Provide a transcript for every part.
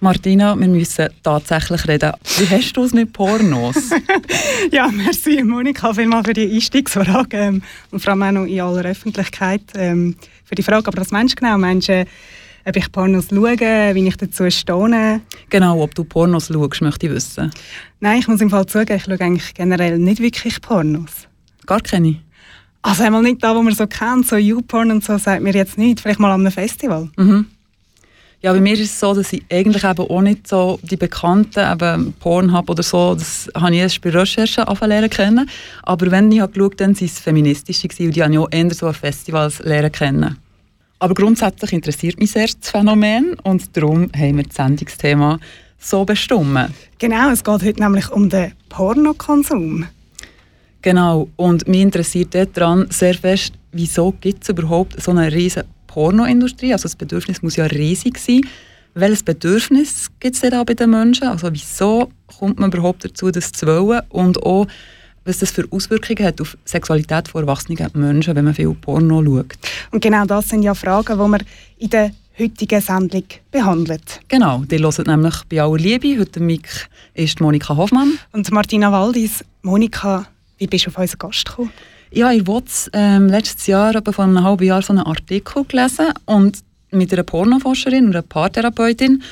Martina, wir müssen tatsächlich reden. Wie hast du es mit Pornos? Ja, merci Monika vielmals für die Einstiegsfrage ähm, und vor allem auch noch in aller Öffentlichkeit ähm, für die Frage. Aber was meinst du genau? Meinst du, ob ich Pornos schaue, wie ich dazu stehe? genau, ob du Pornos schaust, möchte ich wissen. Nein, ich muss im Fall zugeben, ich schaue eigentlich generell nicht wirklich Pornos. Gar keine. Also einmal nicht da, wo man so kennt, so YouPorn und so, sagt mir jetzt nicht. Vielleicht mal an einem Festival. Mhm. Ja, bei mir ist es so, dass ich eigentlich eben auch nicht so die bekannten eben Pornhub oder so, das habe ich erst bei Recherchen angefangen kennen. Aber wenn ich habe geschaut dann waren es feministische und die habe ich auch eher so an Festivals lernen kennen. Aber grundsätzlich interessiert mich sehr das Phänomen und darum haben wir das Sendungsthema so bestimmt. Genau, es geht heute nämlich um den Pornokonsum. Genau, und mich interessiert daran sehr fest, wieso gibt es überhaupt so eine riesige Pornoindustrie? Also das Bedürfnis muss ja riesig sein. Welches Bedürfnis gibt es denn da bei den Menschen? Also wieso kommt man überhaupt dazu, das zu wollen? Und auch, was das für Auswirkungen hat auf die Sexualität von erwachsenen Menschen, wenn man viel Porno schaut. Und genau das sind ja Fragen, die man in der heutigen Sendung behandelt. Genau, die hören nämlich bei aller Liebe. Heute Mic ist Monika Hoffmann. Und Martina Waldis, Monika, wie bist du auf unseren Gast gekommen? Ja, ich habe ähm, letztes Jahr, etwa vor einem halben Jahr, so einen Artikel gelesen und mit einer Pornoforscherin und einer Paartherapeutin.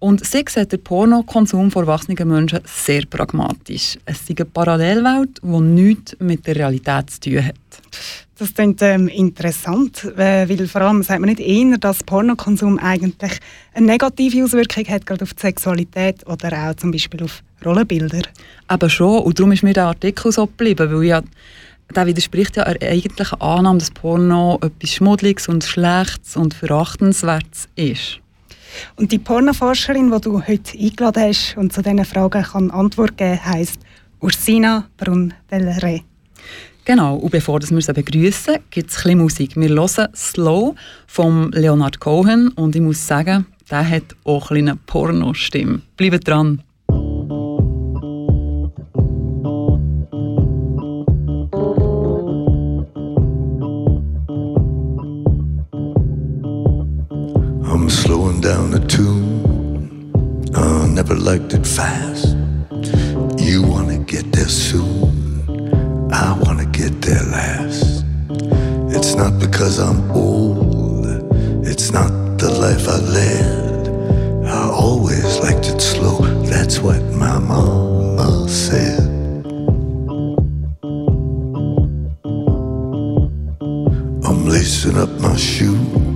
Und sie sieht den Pornokonsum von erwachsenen Menschen sehr pragmatisch. Es ist eine Parallelwelt, die nichts mit der Realität zu tun hat. Das klingt ähm, interessant, äh, weil vor allem sagt man nicht eher, dass Pornokonsum eigentlich eine negative Auswirkung hat, gerade auf die Sexualität oder auch zum Beispiel auf Rollenbilder. Eben schon, und darum ist mir der Artikel so geblieben, weil ja, der widerspricht ja der eigentlichen Annahme, dass Porno etwas Schmuddeliges und Schlechtes und Verachtenswertes ist. Und die Pornoforscherin, die du heute eingeladen hast und zu diesen Fragen kann Antwort geben heisst Ursina Brun-Del Re. Genau, und bevor wir sie begrüßen, gibt es ein bisschen Musik. Wir hören «Slow» von Leonard Cohen und ich muss sagen, der hat auch ein eine Pornostimme. Bleibt dran! I'm slowing down the tune. I never liked it fast. You wanna get there soon. I wanna get there last. It's not because I'm old. It's not the life I led. I always liked it slow. That's what my mama said. I'm lacing up my shoe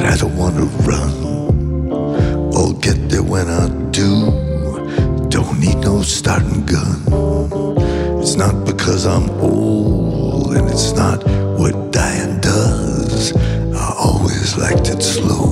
I don't want to run. I'll get there when I do. Don't need no starting gun. It's not because I'm old, and it's not what dying does. I always liked it slow.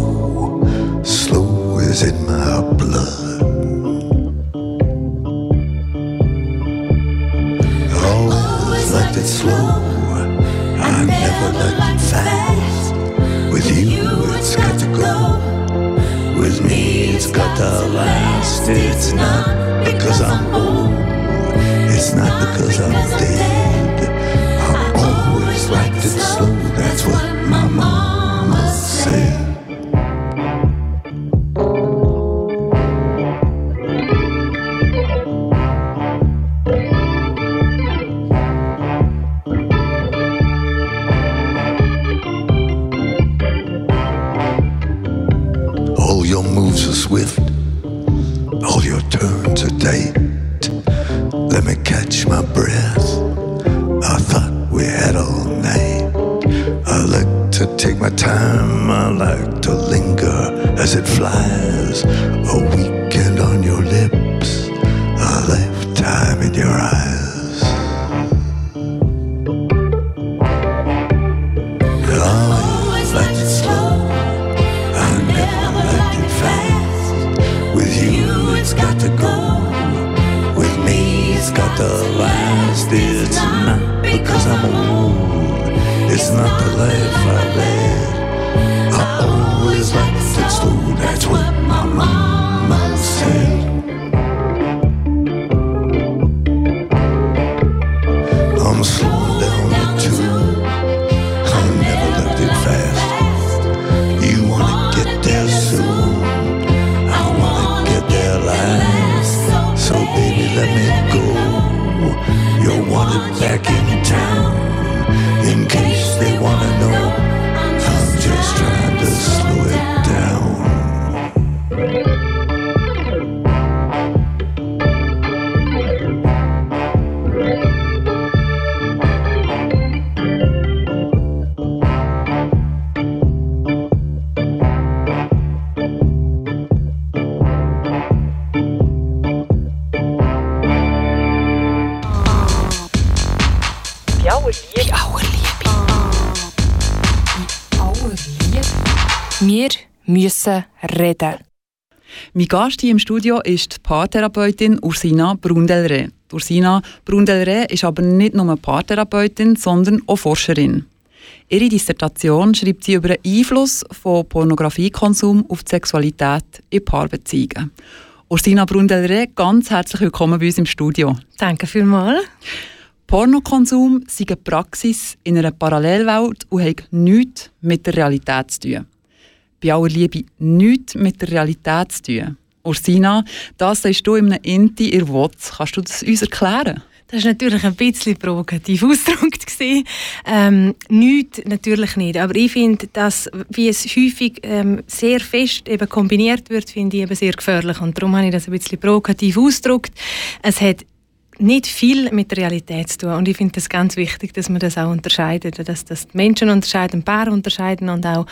Let me go. You're wanted back in town. Reden. Mein Gast hier im Studio ist die Paartherapeutin Ursina Brundelre. Ursina Brundelre ist aber nicht nur Paartherapeutin, sondern auch Forscherin. Ihre Dissertation schreibt sie über den Einfluss von Pornografiekonsum auf die Sexualität in Paarbeziehungen. Ursina Brundelre, ganz herzlich willkommen bei uns im Studio. Danke vielmals. Pornokonsum sei eine Praxis in einer Parallelwelt und hat nichts mit der Realität zu tun. Bei aller Liebe nichts mit der Realität zu tun. Ursina, das sagst du in einem Inti in Wotz. Kannst du das uns erklären? Das war natürlich ein bisschen provokativ ausgedrückt. Ähm, nichts natürlich nicht. Aber ich finde, dass, wie es häufig ähm, sehr fest eben kombiniert wird, finde ich eben sehr gefährlich. Und darum habe ich das ein bisschen provokativ ausgedrückt. Es hat nicht viel mit der Realität zu tun. Und ich finde es ganz wichtig, dass man das auch unterscheidet. Dass, dass die Menschen unterscheiden, Paare unterscheiden und auch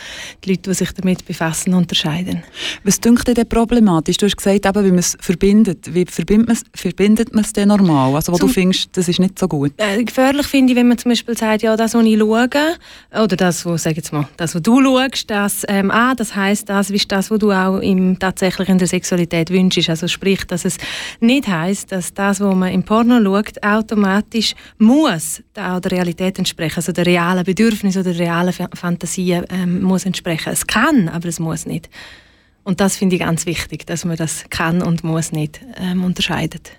die Leute, die sich damit befassen, unterscheiden. Was dünkt dir denn problematisch? Du hast gesagt, eben, wie man es verbindet. Wie verbindet man es, verbindet man es denn normal? Also, wo Zum- du findest, das ist nicht so gut. Äh, gefährlich finde ich, wenn man zum Beispiel sagt, ja, das, was ich schaue, oder das, was, sag jetzt mal, das, was du schaust, das, ähm, ah, das heisst, das ist das, was du auch im, tatsächlich in der Sexualität wünschst. Also sprich, dass es nicht heisst, dass das, was man im Porno schaut, automatisch muss da auch der Realität entsprechen, also der realen Bedürfnis oder der realen Fa- Fantasie ähm, muss entsprechen. Es kann, aber es muss nicht. Und das finde ich ganz wichtig, dass man das kann und muss nicht ähm, unterscheidet.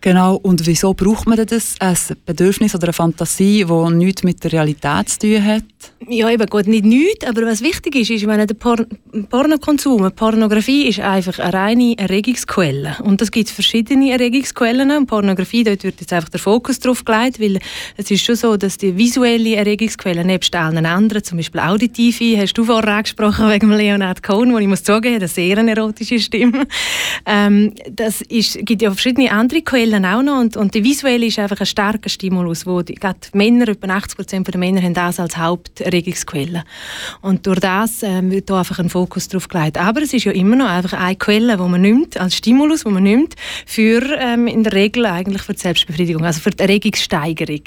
Genau. Und wieso braucht man das? Ein Bedürfnis oder eine Fantasie, die nichts mit der Realität zu tun hat? Ja, eben gut, nicht nichts, aber was wichtig ist, ist, meine, der Por Pornokonsum, Pornografie ist einfach eine reine Erregungsquelle. Und es gibt verschiedene Erregungsquellen. Und Pornografie, dort wird jetzt einfach der Fokus drauf gelegt, weil es ist schon so, dass die visuelle Erregungsquelle nebst allen anderen, zum Beispiel auditive, hast du vorher angesprochen wegen Leonard Cohen, wo ich muss zugeben, eine sehr erotische Stimme. Ähm, das ist, gibt ja verschiedene andere Quellen auch noch und, und die visuelle ist einfach ein starker Stimulus, wo die, gerade die Männer, etwa 80% der Männer haben das als Haupterregungsquelle. Und durch das ähm, wird da einfach ein Fokus drauf gelegt. Aber es ist ja immer noch einfach eine Quelle, wo man nimmt, als Stimulus, wo man nimmt, für ähm, in der Regel eigentlich für die Selbstbefriedigung, also für die Erregungssteigerung.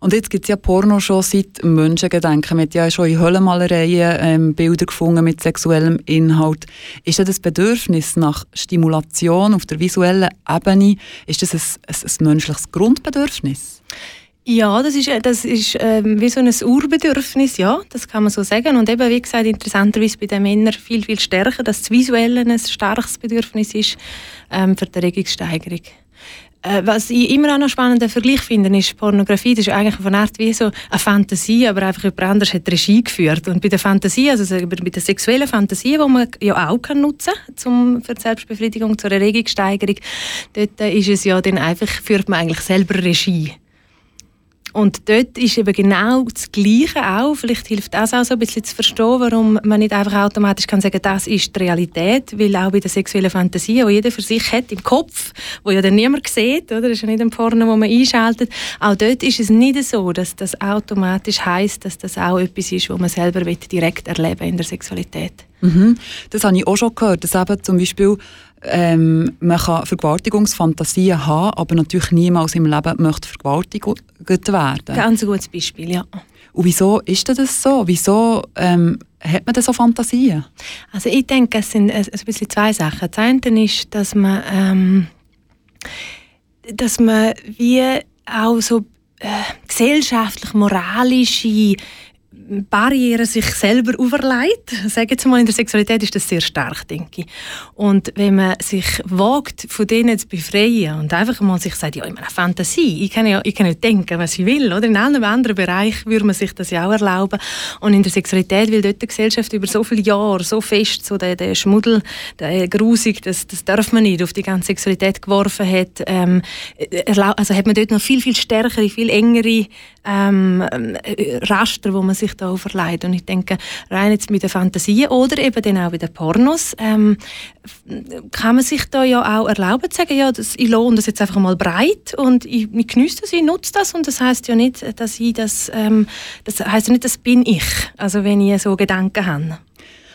Und jetzt gibt es ja Porno schon seit Menschengedenken. Man hat ja schon in Höllenmalereien ähm, Bilder gefunden mit sexuellem Inhalt. Ist das Bedürfnis nach Stimulation auf der visuellen Ebene, ist das ein, ein, ein menschliches Grundbedürfnis? Ja, das ist, äh, das ist ähm, wie so ein Urbedürfnis, ja, das kann man so sagen. Und eben, wie gesagt, interessanterweise bei den Männern viel, viel stärker, dass das Visuelle ein starkes Bedürfnis ist ähm, für die Erregungssteigerung. Äh, was ich immer auch noch spannenden Vergleich finde, ist Pornografie, das ist eigentlich von Art wie so eine Fantasie, aber einfach jemand anderes hat Regie geführt. Und bei der Fantasie, also so bei der sexuellen Fantasie, die man ja auch kann nutzen kann für die Selbstbefriedigung, zur Erregungssteigerung, dort ist es ja dann einfach, führt man eigentlich selber Regie. Und dort ist eben genau das Gleiche auch. Vielleicht hilft das auch so ein bisschen zu verstehen, warum man nicht einfach automatisch kann sagen, das ist die Realität, weil auch bei der sexuellen Fantasie, die jeder für sich hat im Kopf, wo ja dann niemand sieht, oder? Das ist ja nicht ein Porno, wo man einschaltet. Auch dort ist es nicht so, dass das automatisch heißt, dass das auch etwas ist, wo man selber direkt erleben in der Sexualität. Mhm. Das habe ich auch schon gehört, dass eben zum Beispiel ähm, man kann Vergewaltigungsfantasien haben, aber natürlich niemals im Leben möchte vergewaltigt werden. Ganz ein gutes Beispiel, ja. Und wieso ist das so? Wieso ähm, hat man denn so Fantasien? Also ich denke, es sind ein bisschen zwei Sachen. Das eine ist, dass man, ähm, dass man wie auch so äh, gesellschaftlich, moralische Barrieren sich selber auferlegt. Sagen jetzt mal, in der Sexualität ist das sehr stark, denke ich. Und wenn man sich wagt, von denen zu befreien und einfach mal sich sagt, ja, ich meine, Fantasie, ich kann ja, ich kann ja denken, was ich will, oder? In einem anderen Bereich würde man sich das ja auch erlauben. Und in der Sexualität, weil dort die Gesellschaft über so viele Jahre so fest so der, der Schmuddel, der Grusig, das, das darf man nicht, auf die ganze Sexualität geworfen hat, ähm, also hat man dort noch viel, viel stärkere, viel engere ähm, Raster, wo man sich da verleiht. Und ich denke, rein jetzt mit der Fantasie oder eben dann auch bei den Pornos, ähm, kann man sich da ja auch erlauben zu sagen, ja, das, ich lohne das jetzt einfach mal breit und ich, ich genieße das, ich nutze das und das heißt ja nicht, dass ich das, ähm, das heißt ja nicht, das bin ich, also wenn ich so Gedanken habe.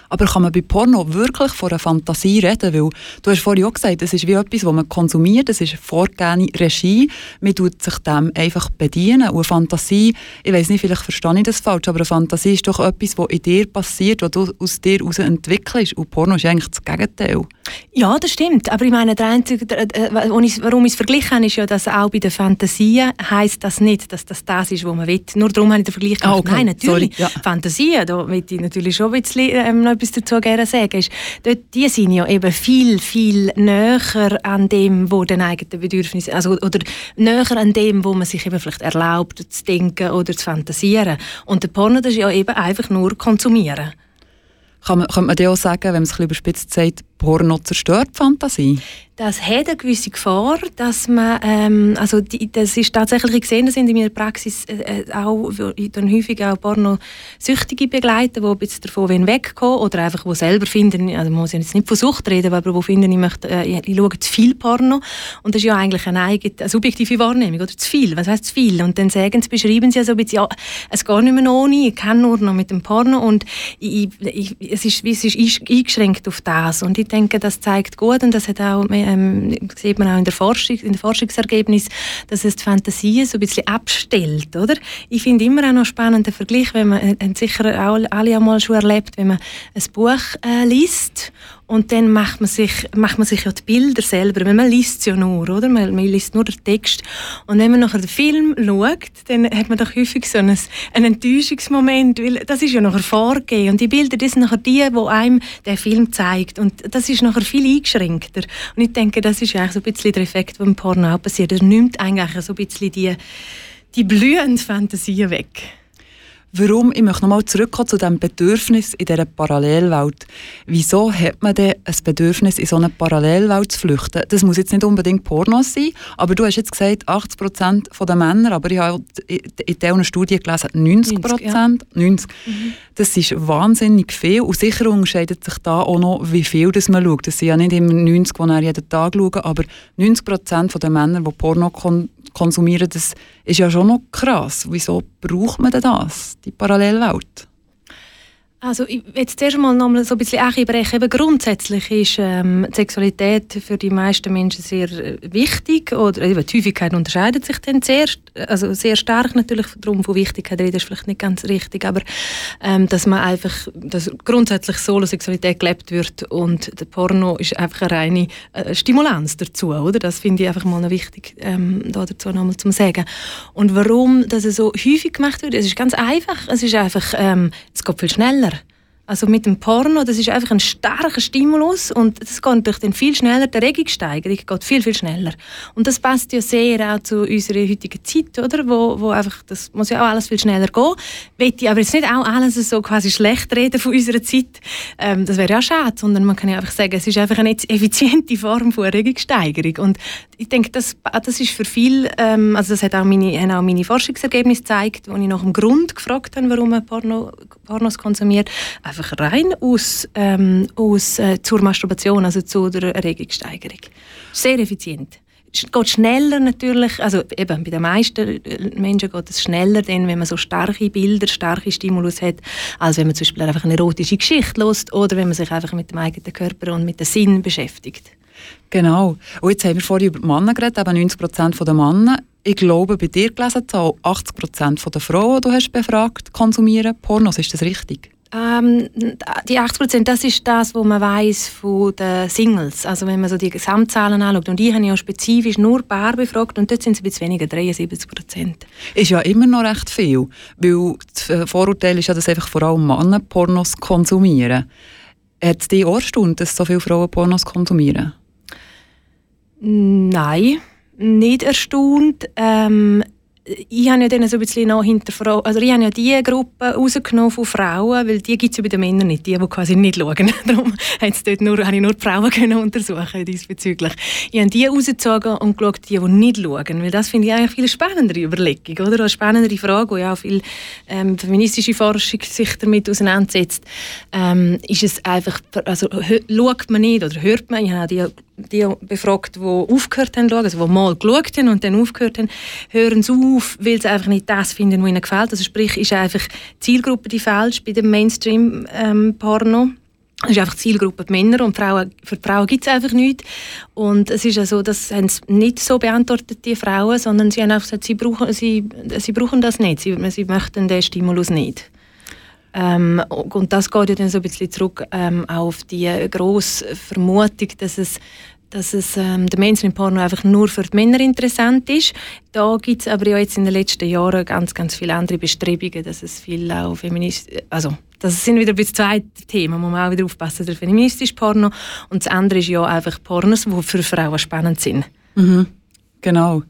Aber kann man bei Porno wirklich von einer Fantasie reden? Weil du hast vorhin auch gesagt, es ist wie etwas, das man konsumiert, es ist vorgegebene Regie, man tut sich dem einfach bedienen. Und eine Fantasie, ich weiß nicht, vielleicht verstehe ich das falsch, aber eine Fantasie ist doch etwas, was in dir passiert, was du aus dir heraus entwickelst. Und Porno ist eigentlich das Gegenteil. Ja, das stimmt. Aber ich meine, der einzige, der, der, warum ich es verglichen habe, ist ja, dass auch bei den Fantasien heisst das nicht, dass das das ist, was man will. Nur darum habe ich den Vergleich gemacht. Ah, okay. Nein, natürlich. Ja. Fantasien, da will ich natürlich schon ein bisschen ähm, noch etwas dazu gerne sagen. Ist, dort, die sind ja eben viel, viel näher an dem, wo den eigenen Bedürfnissen, also, oder näher an dem, wo man sich eben vielleicht erlaubt, zu denken oder zu fantasieren. Und der Porno, das ist ja eben einfach nur konsumieren. Kann man, könnte man dir auch sagen, wenn man es ein bisschen überspitzt sagt, Porno zerstört die Fantasie? Das hat eine gewisse Gefahr, dass man, ähm, also die, das ist tatsächlich gesehen, das sind in meiner Praxis äh, äh auch, dann häufig auch Pornosüchtige begleiten, die ein bisschen davon wegkommen oder einfach, die selber finden, also man muss ja jetzt nicht von Sucht reden, aber die finden, ich, möchte, äh, ich schaue zu viel Porno. Und das ist ja eigentlich eine, eigene, eine subjektive Wahrnehmung, oder? Zu viel, was heißt zu viel? Und dann sagen sie, beschreiben sie ja so ein bisschen, ja, es geht nicht mehr ohne, ich kann nur noch mit dem Porno. Und ich, ich, es, ist, es ist eingeschränkt auf das. Und ich denke, das zeigt gut und das hat auch ähm, sieht man auch in der Forschung, in den Forschungsergebnissen, dass es die Fantasie so ein bisschen abstellt, oder? Ich finde immer auch noch spannend den Vergleich, wenn man, äh, sicher auch alle einmal schon erlebt, wenn man ein Buch äh, liest und dann macht man sich, macht man sich ja die Bilder selber. Man liest es ja nur, oder? Man, man liest nur den Text. Und wenn man nachher den Film schaut, dann hat man doch häufig so einen, einen Enttäuschungsmoment, weil das ist ja nachher vorgegeben. Und die Bilder, das sind nachher die, die einem der Film zeigt. Und das ist nachher viel eingeschränkter. Und ich denke, das ist eigentlich so ein bisschen der Effekt, der beim Porno auch passiert. Er nimmt eigentlich so ein bisschen die, die blühende Fantasie weg. Warum? Ich möchte nochmal zurückkommen zu diesem Bedürfnis in dieser Parallelwelt. Wieso hat man denn ein Bedürfnis, in so eine Parallelwelt zu flüchten? Das muss jetzt nicht unbedingt Pornos sein, aber du hast jetzt gesagt, 80 Prozent der Männer, aber ich habe in dieser Studie gelesen, 90 Prozent. 90. Ja. 90. Mhm. Das ist wahnsinnig viel und sicher unterscheidet sich da auch noch, wie viel das man schaut. Das sind ja nicht immer 90, die jeden Tag schauen, aber 90 Prozent der Männer, die Porno kon konsumieren, das ist ja schon noch krass. Wieso braucht man denn das, die Parallelwelt? Also jetzt zuerst mal noch mal so ein bisschen brechen. Eben grundsätzlich ist ähm, Sexualität für die meisten Menschen sehr äh, wichtig oder eben die Häufigkeit unterscheidet sich dann sehr, also sehr stark natürlich. Darum von Wichtigkeit reden ist vielleicht nicht ganz richtig, aber ähm, dass man einfach, dass grundsätzlich Solosexualität gelebt wird und der Porno ist einfach eine reine äh, Stimulanz dazu, oder? Das finde ich einfach mal noch wichtig, ähm, da dazu nochmal zu sagen. Und warum das so häufig gemacht wird, es ist ganz einfach. Es ist einfach, ähm, es geht viel schneller. Also mit dem Porno, das ist einfach ein starker Stimulus und das geht natürlich dann viel schneller, die Erregungssteigerung geht viel, viel schneller. Und das passt ja sehr auch zu unserer heutigen Zeit, oder? Wo, wo einfach, das muss ja auch alles viel schneller gehen. Will ich aber jetzt nicht auch alles so quasi schlecht reden von unserer Zeit. Ähm, das wäre ja schade, sondern man kann ja einfach sagen, es ist einfach eine effiziente Form von Erregungssteigerung. Und ich denke, das, das ist für viele, ähm, also das hat auch meine, haben auch meine Forschungsergebnisse gezeigt, wo ich nach dem Grund gefragt habe, warum man Porno, Pornos konsumiert einfach rein aus, ähm, aus äh, zur Masturbation, also zu der Erregungssteigerung. Sehr effizient. Es geht schneller natürlich, also eben bei den meisten Menschen geht es schneller, denn wenn man so starke Bilder, starke Stimulus hat, als wenn man zum Beispiel einfach eine erotische Geschichte lässt oder wenn man sich einfach mit dem eigenen Körper und mit dem Sinn beschäftigt. Genau. Und jetzt haben wir vorhin über die Männer geredet, eben 90 Prozent der Männer. Ich glaube, bei dir gelesen, 80 Prozent der Frauen, die du hast befragt, konsumieren Pornos. Ist das richtig? Ähm, die 80 Prozent, das ist das, was man weiß von den Singles. Also wenn man so die Gesamtzahlen anschaut. Und ich habe ja spezifisch nur Paar befragt und dort sind es ein bisschen weniger, 73 Prozent. Ist ja immer noch recht viel, weil das Vorurteil ist ja, dass einfach vor allem Männer Pornos konsumieren. Hat es dich auch erstaunt, dass so viele Frauen Pornos konsumieren? Nein, nicht erstaunt. Ähm, ich habe ja dann so ein bisschen noch hinterfragt, also ich habe ja die Gruppe rausgenommen von Frauen, weil die gibt es ja bei den Männern nicht, die, die quasi nicht schauen. Darum dort nur, habe ich nur die Frauen können untersuchen diesbezüglich. Ich habe die rausgezogen und geschaut, die, die nicht schauen, weil das finde ich eigentlich viel spannendere Überlegung, oder? Eine spannendere Frage, wo ja auch viel ähm, feministische Forschung sich damit auseinandersetzt. Ähm, ist es einfach, also schaut man nicht oder hört man, ich habe die die befragt, die aufgehört haben, also die mal geschaut haben und dann aufgehört haben, hören sie auf, weil sie einfach nicht das finden, was ihnen gefällt. Also sprich, ist einfach die Zielgruppe die falsch bei dem Mainstream-Porno. Ähm, es ist einfach die Zielgruppe die Männer und Frauen, für die Frauen gibt es einfach nichts. Und es ist ja so, dass haben sie nicht so beantwortet, die Frauen, sondern sie haben einfach gesagt, sie brauchen, sie, sie brauchen das nicht, sie, sie möchten den Stimulus nicht. Ähm, und das geht ja dann so ein bisschen zurück ähm, auf die grosse Vermutung, dass es dass es ähm, der Mainstream-Porno einfach nur für die Männer interessant ist. Da gibt es aber ja jetzt in den letzten Jahren ganz, ganz viele andere Bestrebungen, dass es viel auch feministisch, also das sind wieder ein zwei Themen, muss man auch wieder aufpassen, der feministische Porno und das andere ist ja einfach Pornos, die für Frauen spannend sind. Mhm. Genau.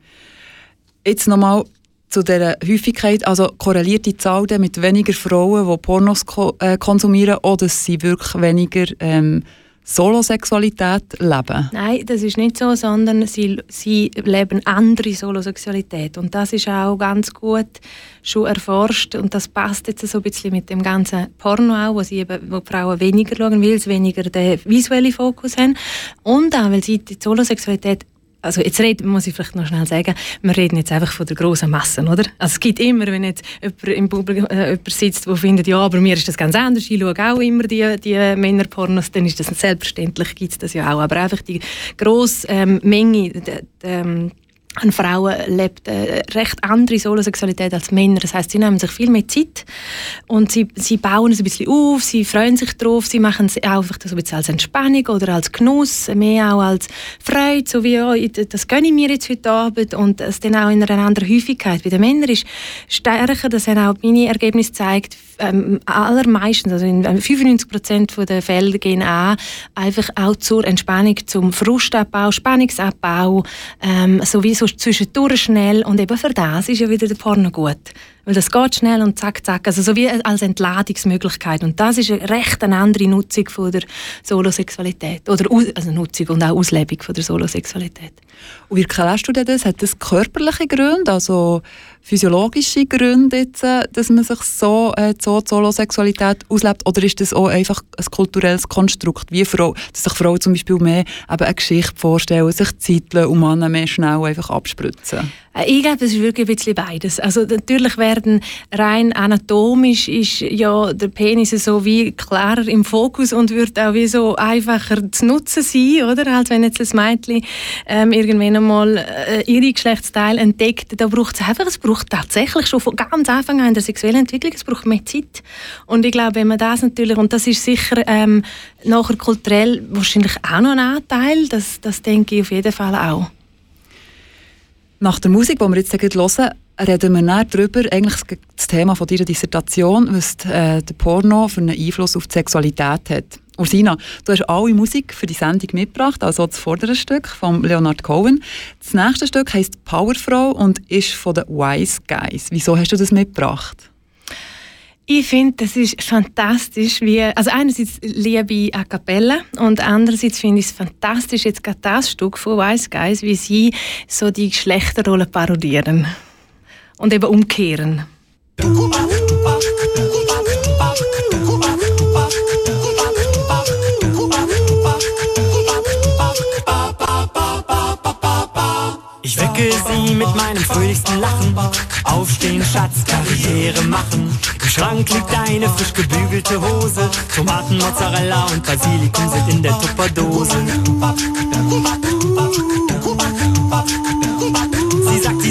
Jetzt nochmal zu dieser Häufigkeit, also korreliert die Zahl mit weniger Frauen, die Pornos ko äh, konsumieren, oder sie wirklich weniger ähm, Solosexualität leben? Nein, das ist nicht so, sondern sie, sie leben andere Solosexualität. Und das ist auch ganz gut schon erforscht. Und das passt jetzt so ein bisschen mit dem ganzen Porno auch, wo, sie eben, wo Frauen weniger schauen, weil sie weniger den visuellen Fokus haben. Und auch, weil sie die Solosexualität also jetzt reden, muss ich vielleicht noch schnell sagen, wir reden jetzt einfach von der großen Masse, oder? Also es gibt immer, wenn jetzt jemand im Publikum äh, jemand sitzt, der findet, ja, aber mir ist das ganz anders, ich schaue auch immer die, die Männerpornos, dann ist das selbstverständlich, gibt es das ja auch, aber einfach die grosse ähm, Menge, die, die, ähm, an Frauen lebt eine recht andere Solosexualität als Männer. Das heißt, sie nehmen sich viel mehr Zeit und sie, sie bauen es ein bisschen auf, sie freuen sich drauf, sie machen es auch einfach so ein bisschen als Entspannung oder als Genuss, mehr auch als Freude, so wie, oh, das gönne ich mir jetzt heute Abend und es dann auch in einer anderen Häufigkeit. Bei den Männern ist stärker, das haben auch meine Ergebnisse gezeigt, ähm, allermeistens, also in 95 Prozent der Fälle gehen an, einfach auch zur Entspannung, zum Frustabbau, Spannungsabbau, ähm, sowieso zwischendurch schnell und eben für das ist ja wieder der Porno gut. Weil das geht schnell und zack, zack. Also so wie als Entladungsmöglichkeit. Und das ist eine recht eine andere Nutzung von der Solosexualität. Oder also Nutzung und auch Auslebung von der Solosexualität. Und wie erklärst du das? Hat das körperliche Gründe, also physiologische Gründe, jetzt, äh, dass man sich so äh, so die Solosexualität auslebt? Oder ist das auch einfach ein kulturelles Konstrukt, wie Frau, dass sich Frauen zum Beispiel mehr eben eine Geschichte vorstellen, sich Zeitlen und Männer mehr schnell einfach abspritzen? Äh, ich glaube, es ist wirklich ein bisschen beides. Also natürlich werden rein anatomisch ist ja der Penis so wie klarer im Fokus und wird auch wie so einfacher zu nutzen sein, oder? Als wenn jetzt ein Mädchen ähm, irgendwann einmal äh, ihre Geschlechtsteile entdeckt, da braucht es einfach, es braucht tatsächlich schon von ganz Anfang an in der sexuellen Entwicklung, es braucht mehr Zeit. Und ich glaube, wenn man das natürlich, und das ist sicher ähm, nachher kulturell wahrscheinlich auch noch ein Anteil, das, das denke ich auf jeden Fall auch. Nach der Musik, die wir jetzt hören, reden wir näher darüber, eigentlich das Thema von deiner Dissertation, was äh, der Porno für einen Einfluss auf die Sexualität hat. Ursina, du hast alle Musik für die Sendung mitgebracht, also das vordere Stück von Leonard Cohen. Das nächste Stück heißt Powerfrau und ist von den Wise Guys. Wieso hast du das mitgebracht? Ich finde, das ist fantastisch, wie, also einerseits liebe ich A Cappella und andererseits finde ich es fantastisch, jetzt gerade das Stück von Wise Guys, wie sie so die Geschlechterrollen parodieren und eben umkehren. Ich wecke sie mit meinem fröhlichsten Lachen. Aufstehen, Schatz, Karriere machen. Im Schrank liegt eine frisch gebügelte Hose. Tomaten, Mozzarella und Basilikum sind in der Tupperdose.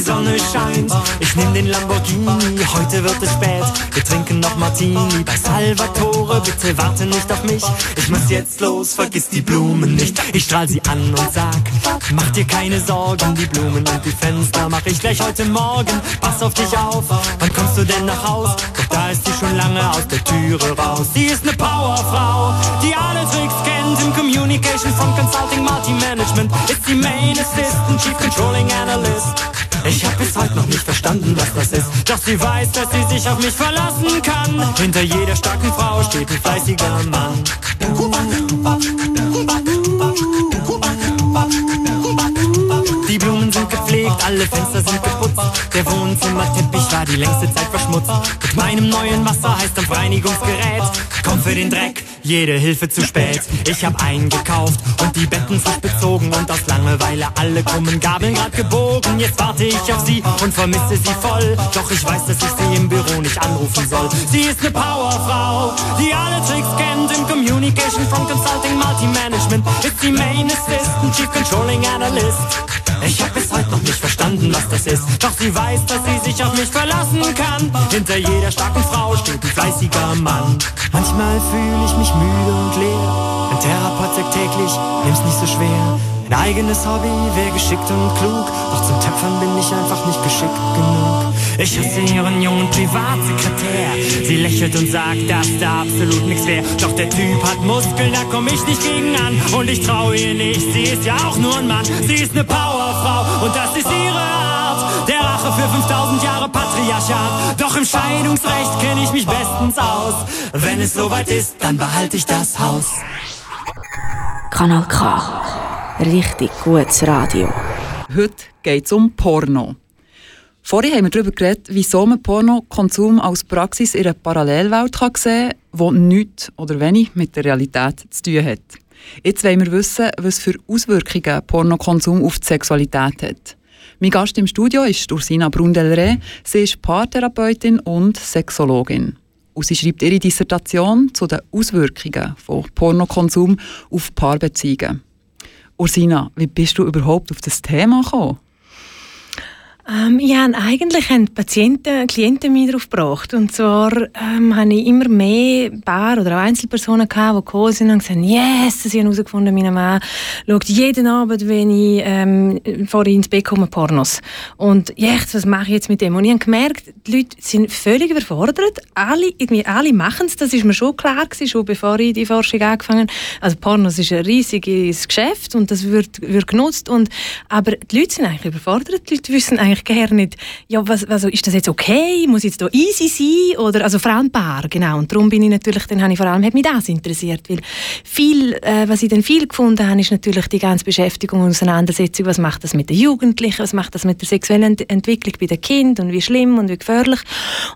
Sonne scheint. Ich nehm den Lamborghini, heute wird es spät. Wir trinken noch Martini bei Salvatore. Bitte warte nicht auf mich, ich muss jetzt los, vergiss die Blumen nicht. Ich strahl sie an und sag, mach dir keine Sorgen, die Blumen und die Fenster mach ich gleich heute Morgen. Pass auf dich auf, wann kommst du denn nach Haus? Doch da ist sie schon lange aus der Türe raus. Sie ist ne Powerfrau, die alle Tricks kennt im Communication from Consulting Multi-Management. Ist die Main Assistant, Chief Controlling Analyst. Ich hab bis heute noch nicht verstanden, was das ist. Doch sie weiß, dass sie sich auf mich verlassen kann. Hinter jeder starken Frau steht ein fleißiger Mann. Die Blumen sind gepflegt, alle Fenster sind geputzt. Der Wohnzimmerteppich war die längste Zeit verschmutzt. Mit meinem neuen Wasser heißt Reinigungsgerät. Komm für den Dreck, jede Hilfe zu spät. Ich hab eingekauft und die Betten frisch bezogen und aus Langeweile alle krummen Gabeln grad gebogen. Jetzt warte ich auf sie und vermisse sie voll. Doch ich weiß, dass ich sie im Büro nicht anrufen soll. Sie ist ne Powerfrau, die alle Tricks kennt im Communication from Consulting Multi-Management. Ist die Main Assistant, Chief Controlling Analyst. Ich hab bis heute noch nicht verstanden, was das ist. Doch sie weiß, dass sie sich auf mich verlassen kann. Hinter jeder starken Frau steht ein fleißiger Mann. Manchmal fühle ich mich müde und leer. Ein Therapeut sagt täglich, nimm's nicht so schwer. Ein eigenes Hobby wäre geschickt und klug. Doch zum Töpfern bin ich einfach nicht geschickt genug. Ich hasse ihren jungen Privatsekretär. Sie lächelt und sagt, dass da absolut nichts wäre. Doch der Typ hat Muskeln, da komm ich nicht gegen an. Und ich traue ihr nicht, sie ist ja auch nur ein Mann. Sie ist ne Powerfrau und das ist ihre Art. Der Rache für 5000 Jahre Patriarchat. Doch im Scheidungsrecht kenne ich mich bestens aus. Wenn es soweit ist, dann behalte ich das Haus. Kanal K. Richtig gutes Radio. Heute geht es um Porno. Vorhin haben wir darüber geredet, wieso man Pornokonsum als Praxis in einer Parallelwelt kann sehen kann, die nichts oder wenig mit der Realität zu tun hat. Jetzt wollen wir wissen, was für Auswirkungen Pornokonsum auf die Sexualität hat. Mein Gast im Studio ist Ursina Brundelre. Sie ist Paartherapeutin und Sexologin. Und sie schreibt ihre Dissertation zu den Auswirkungen von Pornokonsum auf Paarbeziehungen. Ursina, wie bist du überhaupt auf das Thema gekommen? Ähm, ja, eigentlich haben Patienten, Klienten mich darauf gebracht. Und zwar ähm, habe ich immer mehr Paar oder auch Einzelpersonen gehabt, die gekommen sind und gesagt yes, sie haben herausgefunden, mein Mann schaut jeden Abend, wenn ich ähm, vor ins Bett komme, Pornos. Und jetzt, was mache ich jetzt mit dem? Und ich habe gemerkt, die Leute sind völlig überfordert. Alle, irgendwie alle machen es, das ist mir schon klar gewesen, schon bevor ich die Forschung angefangen habe. Also Pornos ist ein riesiges Geschäft und das wird, wird genutzt. Und, aber die Leute sind eigentlich überfordert. Die Leute wissen eigentlich gerne nicht, ja, was, also, ist das jetzt okay? Muss jetzt da easy sein? Oder, also vor allem Paar, genau. Und darum bin ich natürlich, dann habe ich vor allem hat mich das interessiert, weil viel, äh, was ich dann viel gefunden habe, ist natürlich die ganze Beschäftigung und Auseinandersetzung, was macht das mit den Jugendlichen, was macht das mit der sexuellen Ent Entwicklung bei den Kindern und wie schlimm und wie gefährlich.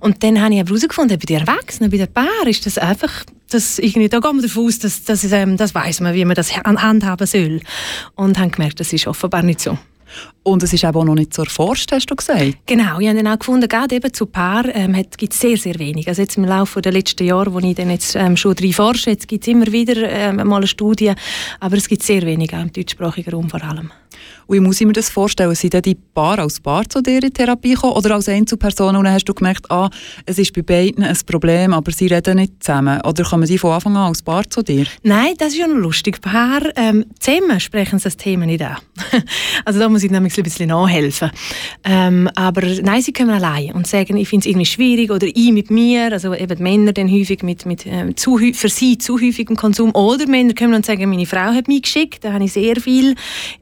Und dann habe ich aber herausgefunden, bei den Erwachsenen, bei den Paaren ist das einfach das irgendwie, da gehen wir davon aus, dass, dass ähm, das weiß man, wie man das handhaben soll. Und haben gemerkt, das ist offenbar nicht so. Und es ist aber auch noch nicht so erforscht, hast du gesagt? Genau, ich habe dann auch gefunden, gerade eben zu Paar ähm, gibt es sehr, sehr wenig. Also jetzt im Laufe der letzten Jahre, wo ich dann jetzt ähm, schon drin forsche, jetzt gibt es immer wieder ähm, mal eine Studie, aber es gibt sehr wenig, auch im deutschsprachigen Raum vor allem. Und wie muss ich mir das vorstellen? Sind denn die Paar als Paar zu dir in Therapie gekommen oder als Einzelperson und dann hast du gemerkt, ah, es ist bei beiden ein Problem, aber sie reden nicht zusammen? Oder kommen die von Anfang an als Paar zu dir? Nein, das ist ja noch lustig. Paar ähm, zusammen sprechen sie das Thema nicht an. also da muss ich nämlich ein bisschen nachhelfen. Ähm, aber nein, sie kommen allein und sagen, ich finde es irgendwie schwierig oder ich mit mir, also eben die Männer dann häufig mit, mit ähm, zu, für sie zu häufigem Konsum oder Männer kommen und sagen, meine Frau hat mich geschickt, da habe ich sehr viel,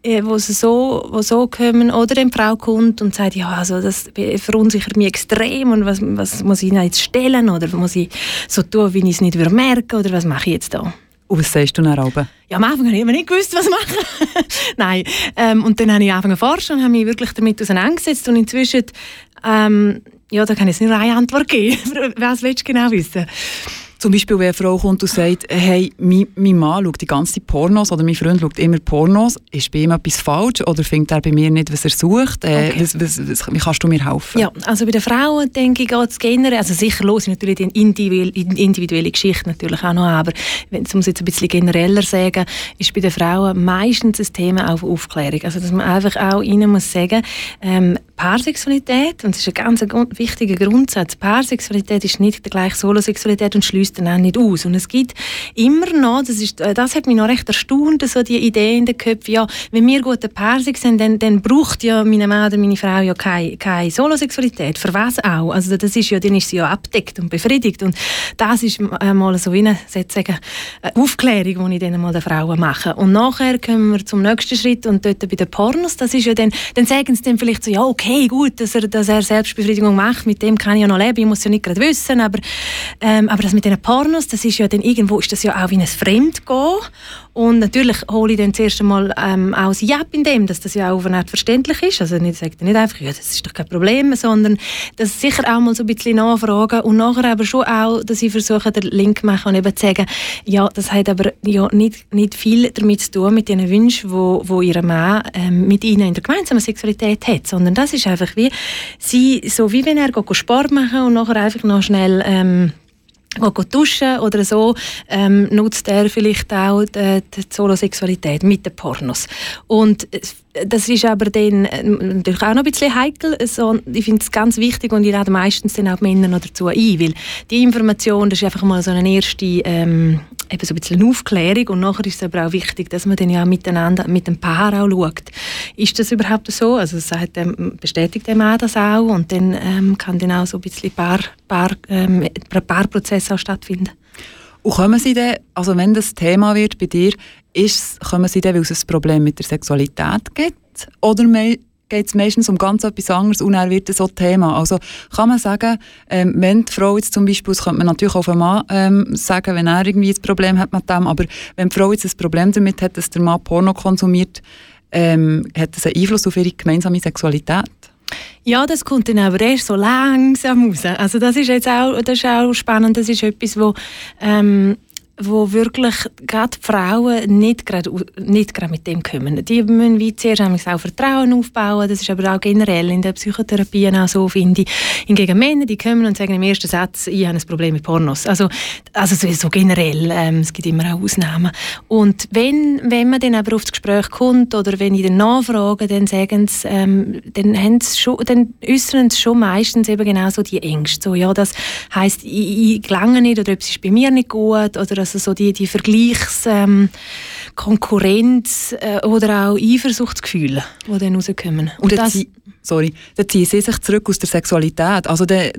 äh, wo sie so, wo so kommen oder eine Frau kommt und sagt, ja, also das verunsichert mich extrem und was, was muss ich jetzt stellen oder muss ich so tun, wie ich es nicht merken oder was mache ich jetzt da? Und was sagst du dann aber? Ja, am Anfang habe ich immer nicht gewusst, was machen. Nein. Ähm, und dann habe ich angefangen zu forschen und habe mich wirklich damit auseinandergesetzt. Und inzwischen, ähm, ja, da kann ich jetzt nicht eine Antwort geben. was willst du genau wissen? Zum Beispiel, wenn eine Frau kommt und sagt, hey, mein, mein Mann schaut die ganze Zeit Pornos oder mein Freund schaut immer Pornos, ist bei ihm etwas falsch oder findet er bei mir nicht, was er sucht? Äh, Okay. was, was, was, wie kannst du mir helfen? Ja, also bei den Frauen denke ich geht es generell, also sicher los ich natürlich die individuelle, Geschichte natürlich auch noch, aber wenn es jetzt ein bisschen genereller sagen, ist bei den Frauen meistens ein Thema auf Aufklärung. Also dass man einfach auch ihnen muss sagen, ähm, Paarsexualität, und das ist ein ganz wichtiger Grundsatz, Paarsexualität ist nicht gleich Solosexualität und schließt dann auch nicht aus. Und es gibt immer noch, das, ist, äh, das hat mich noch recht erstaunt, so die Idee in den Köpfen, ja, wenn wir gute Paarsig sind, dann, dann braucht ja meine Mann oder meine Frau ja keine, keine Solosexualität. Für was auch? Also das ist ja, dann ist sie ja abdeckt und befriedigt. Und das ist äh, mal so wie eine, sozusagen, eine Aufklärung, die ich dann mal den Frauen mache. Und nachher kommen wir zum nächsten Schritt und dort bei den Pornos, das ist ja dann, dann sagen sie dann vielleicht so, ja, okay, gut, dass er, dass er Selbstbefriedigung macht, mit dem kann ich ja noch leben, ich muss ja nicht gerade wissen, aber, ähm, aber das mit den Pornos, das ist ja dann irgendwo, ist das ja auch wie ein Fremdgehen und natürlich hole ich dann zuerst einmal ähm, auch sie ab in dem, dass das ja auch auf eine Art verständlich ist. Also ich sage nicht einfach, ja, das ist doch kein Problem, sondern das sicher auch mal so ein bisschen nachfragen und nachher aber schon auch, dass ich versuche, den Link zu machen und eben zu sagen, ja, das hat aber ja nicht, nicht viel damit zu tun mit den Wünschen, wo, wo ihr Mann ähm, mit ihnen in der gemeinsamen Sexualität hat, sondern das ist einfach wie sie, so wie wenn er Sport machen und nachher einfach noch schnell ähm, geht duschen oder so, ähm, nutzt er vielleicht auch die, die Solosexualität mit den Pornos. Und das ist aber dann äh, natürlich auch noch ein bisschen heikel. So, ich finde es ganz wichtig und ich lade meistens dann auch die Männer noch dazu ein, weil die Information, das ist einfach mal so eine erste ähm, eben so ein bisschen Aufklärung und nachher ist es aber auch wichtig, dass man dann ja miteinander, mit dem Paar auch schaut. Ist das überhaupt so? Also sagt, ähm, bestätigt der Mann das auch und dann ähm, kann dann auch so ein bisschen Paar, Paar, ähm, Paarprozess auch stattfinden. Und kommen Sie dann, also wenn das Thema wird bei dir, ist, kommen Sie dann, weil es ein Problem mit der Sexualität gibt? Oder geht es meistens um ganz etwas anderes und er wird so Thema. Also kann man sagen, ähm, wenn die Frau jetzt zum Beispiel, das könnte man natürlich auch vom Mann ähm, sagen, wenn er irgendwie ein Problem hat mit dem, aber wenn die Frau jetzt ein Problem damit hat, dass der Mann Porno konsumiert, ähm, hat das einen Einfluss auf ihre gemeinsame Sexualität? Ja, das kommt dann aber erst so langsam raus. Also das ist jetzt auch, das ist auch spannend. Das ist etwas, wo ähm, wo wirklich gerade Frauen nicht gerade, nicht gerade mit dem kommen. Die müssen wie zuerst auch Vertrauen aufbauen. Das ist aber auch generell in der Psychotherapie auch so, finde ich. Hingegen Männer, die kommen und sagen im ersten Satz, ich habe ein Problem mit Pornos. Also, also so, generell. Ähm, es gibt immer auch Ausnahmen. Und wenn, wenn man dann aber auf das Gespräch kommt oder wenn ich dann nachfrage, dann sagen sie, ähm, dann, haben sie schon, dann äußern sie schon meistens eben genau so die Ängste. So, ja, das heisst, ich, ich gelange nicht oder etwas ist bei mir nicht gut oder also so die, die Vergleichs... Ähm, Konkurrenz äh, oder auch Eifersuchtsgefühle, die dann rauskommen. Und, Und das, sorry, dann ziehen sie sich zurück aus der Sexualität. Also der,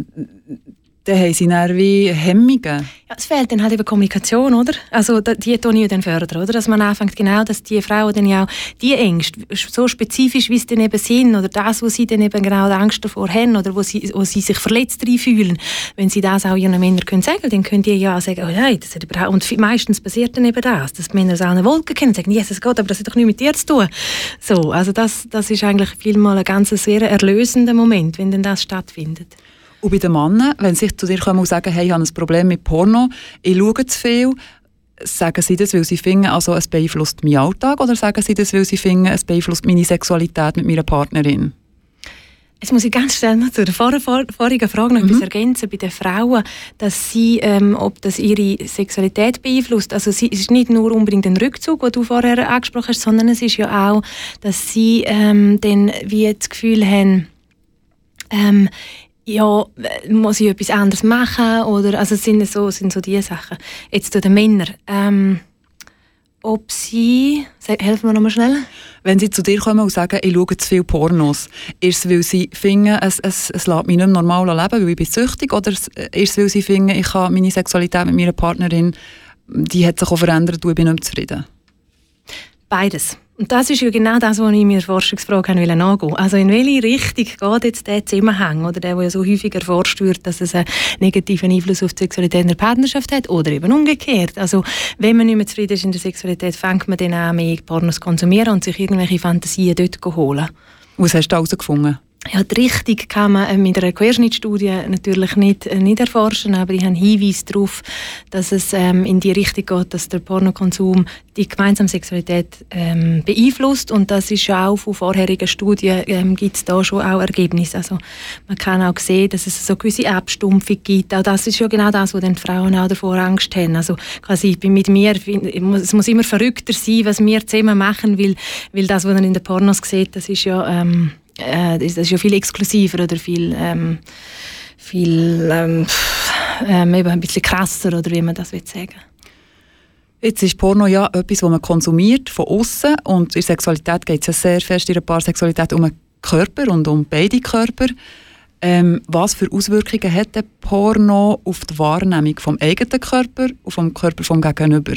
dann haben sie dann wie Hemmungen. Ja, es fehlt dann halt eben Kommunikation, oder? Also die tun ich dann fördern, oder? Dass man anfängt genau, dass die Frauen dann ja auch die Ängste, so spezifisch wie sie dann eben sind, oder das, wo sie dann eben genau Angst davor haben, oder wo sie, wo sie sich verletzt fühlen, wenn sie das auch ihren Männern können sagen, dann können die ja sagen, oh nein, das hat überhaupt... Und meistens passiert dann eben das, dass die Männer es auch eine Wolke kennen und sagen, Jesus Gott, aber das hat doch nichts mit dir zu tun. So, also das, das ist eigentlich vielmal ein ganz sehr erlösender Moment, wenn dann das stattfindet. Und bei den Männern, wenn sie zu dir kommen und sagen, hey, ich habe ein Problem mit Porno, ich schaue zu viel, sagen sie das, weil sie finden, also es beeinflusst meinen Alltag, oder sagen sie das, weil sie finden, es beeinflusst meine Sexualität mit meiner Partnerin? Jetzt muss ich ganz schnell noch zu der vor, vor, vorigen Frage noch mhm. etwas ergänzen bei den Frauen, dass sie, ähm, ob das ihre Sexualität beeinflusst. Also sie, es ist nicht nur unbedingt ein Rückzug, den du vorher angesprochen hast, sondern es ist ja auch, dass sie ähm, dann wie das Gefühl haben, ähm, ja, muss ich etwas anderes machen? Oder, also es sind so, sind so diese Sachen. Jetzt zu den Männern. Ähm, ob sie, helfen wir nochmal schnell. Wenn sie zu dir kommen und sagen, ich schaue zu viel Pornos, ist es, weil sie finden, es, es, es lässt mich nicht mehr normal leben, weil ich bin süchtig, oder ist es, weil sie finden, ich habe meine Sexualität mit meiner Partnerin, die hat sich auch verändert und ich bin nicht mehr zufrieden? Beides. Und das ist ja genau das, was ich mir Forschungsfrage angehen wollte. Also in welche Richtung geht jetzt der Zusammenhang, oder der, der ja so häufig erforscht wird, dass es einen negativen Einfluss auf die Sexualität in der Partnerschaft hat, oder eben umgekehrt. Also wenn man nicht mehr zufrieden ist in der Sexualität, fängt man dann an, mehr Pornos zu konsumieren und sich irgendwelche Fantasien dort zu holen. Was hast du herausgefunden? Ja, die Richtung kann man äh, mit einer Querschnittstudie natürlich nicht, äh, nicht erforschen, aber ich habe Hinweise darauf, dass es ähm, in die Richtung geht, dass der Pornokonsum die gemeinsame Sexualität ähm, beeinflusst und das ist auch von vorherigen Studien ähm, gibt es da schon auch Ergebnisse. Also man kann auch sehen, dass es so gewisse Abstumpfung gibt. Auch das ist ja genau das, was die Frauen auch davor Angst haben. Also quasi mit mir, es muss immer verrückter sein, was wir zusammen machen, weil, weil das, was man in den Pornos sieht, das ist ja ähm, äh, das ist ja viel exklusiver oder viel, ähm, viel ähm, pff, ähm, eben ein bisschen krasser oder wie man das will sagen. Jetzt ist Porno ja etwas, das man konsumiert von außen und in Sexualität geht es ja sehr fest in der Paarsexualität um den Körper und um beide Körper. Ähm, was für Auswirkungen hat der Porno auf die Wahrnehmung vom eigenen Körper und vom Körper vom Gegenüber?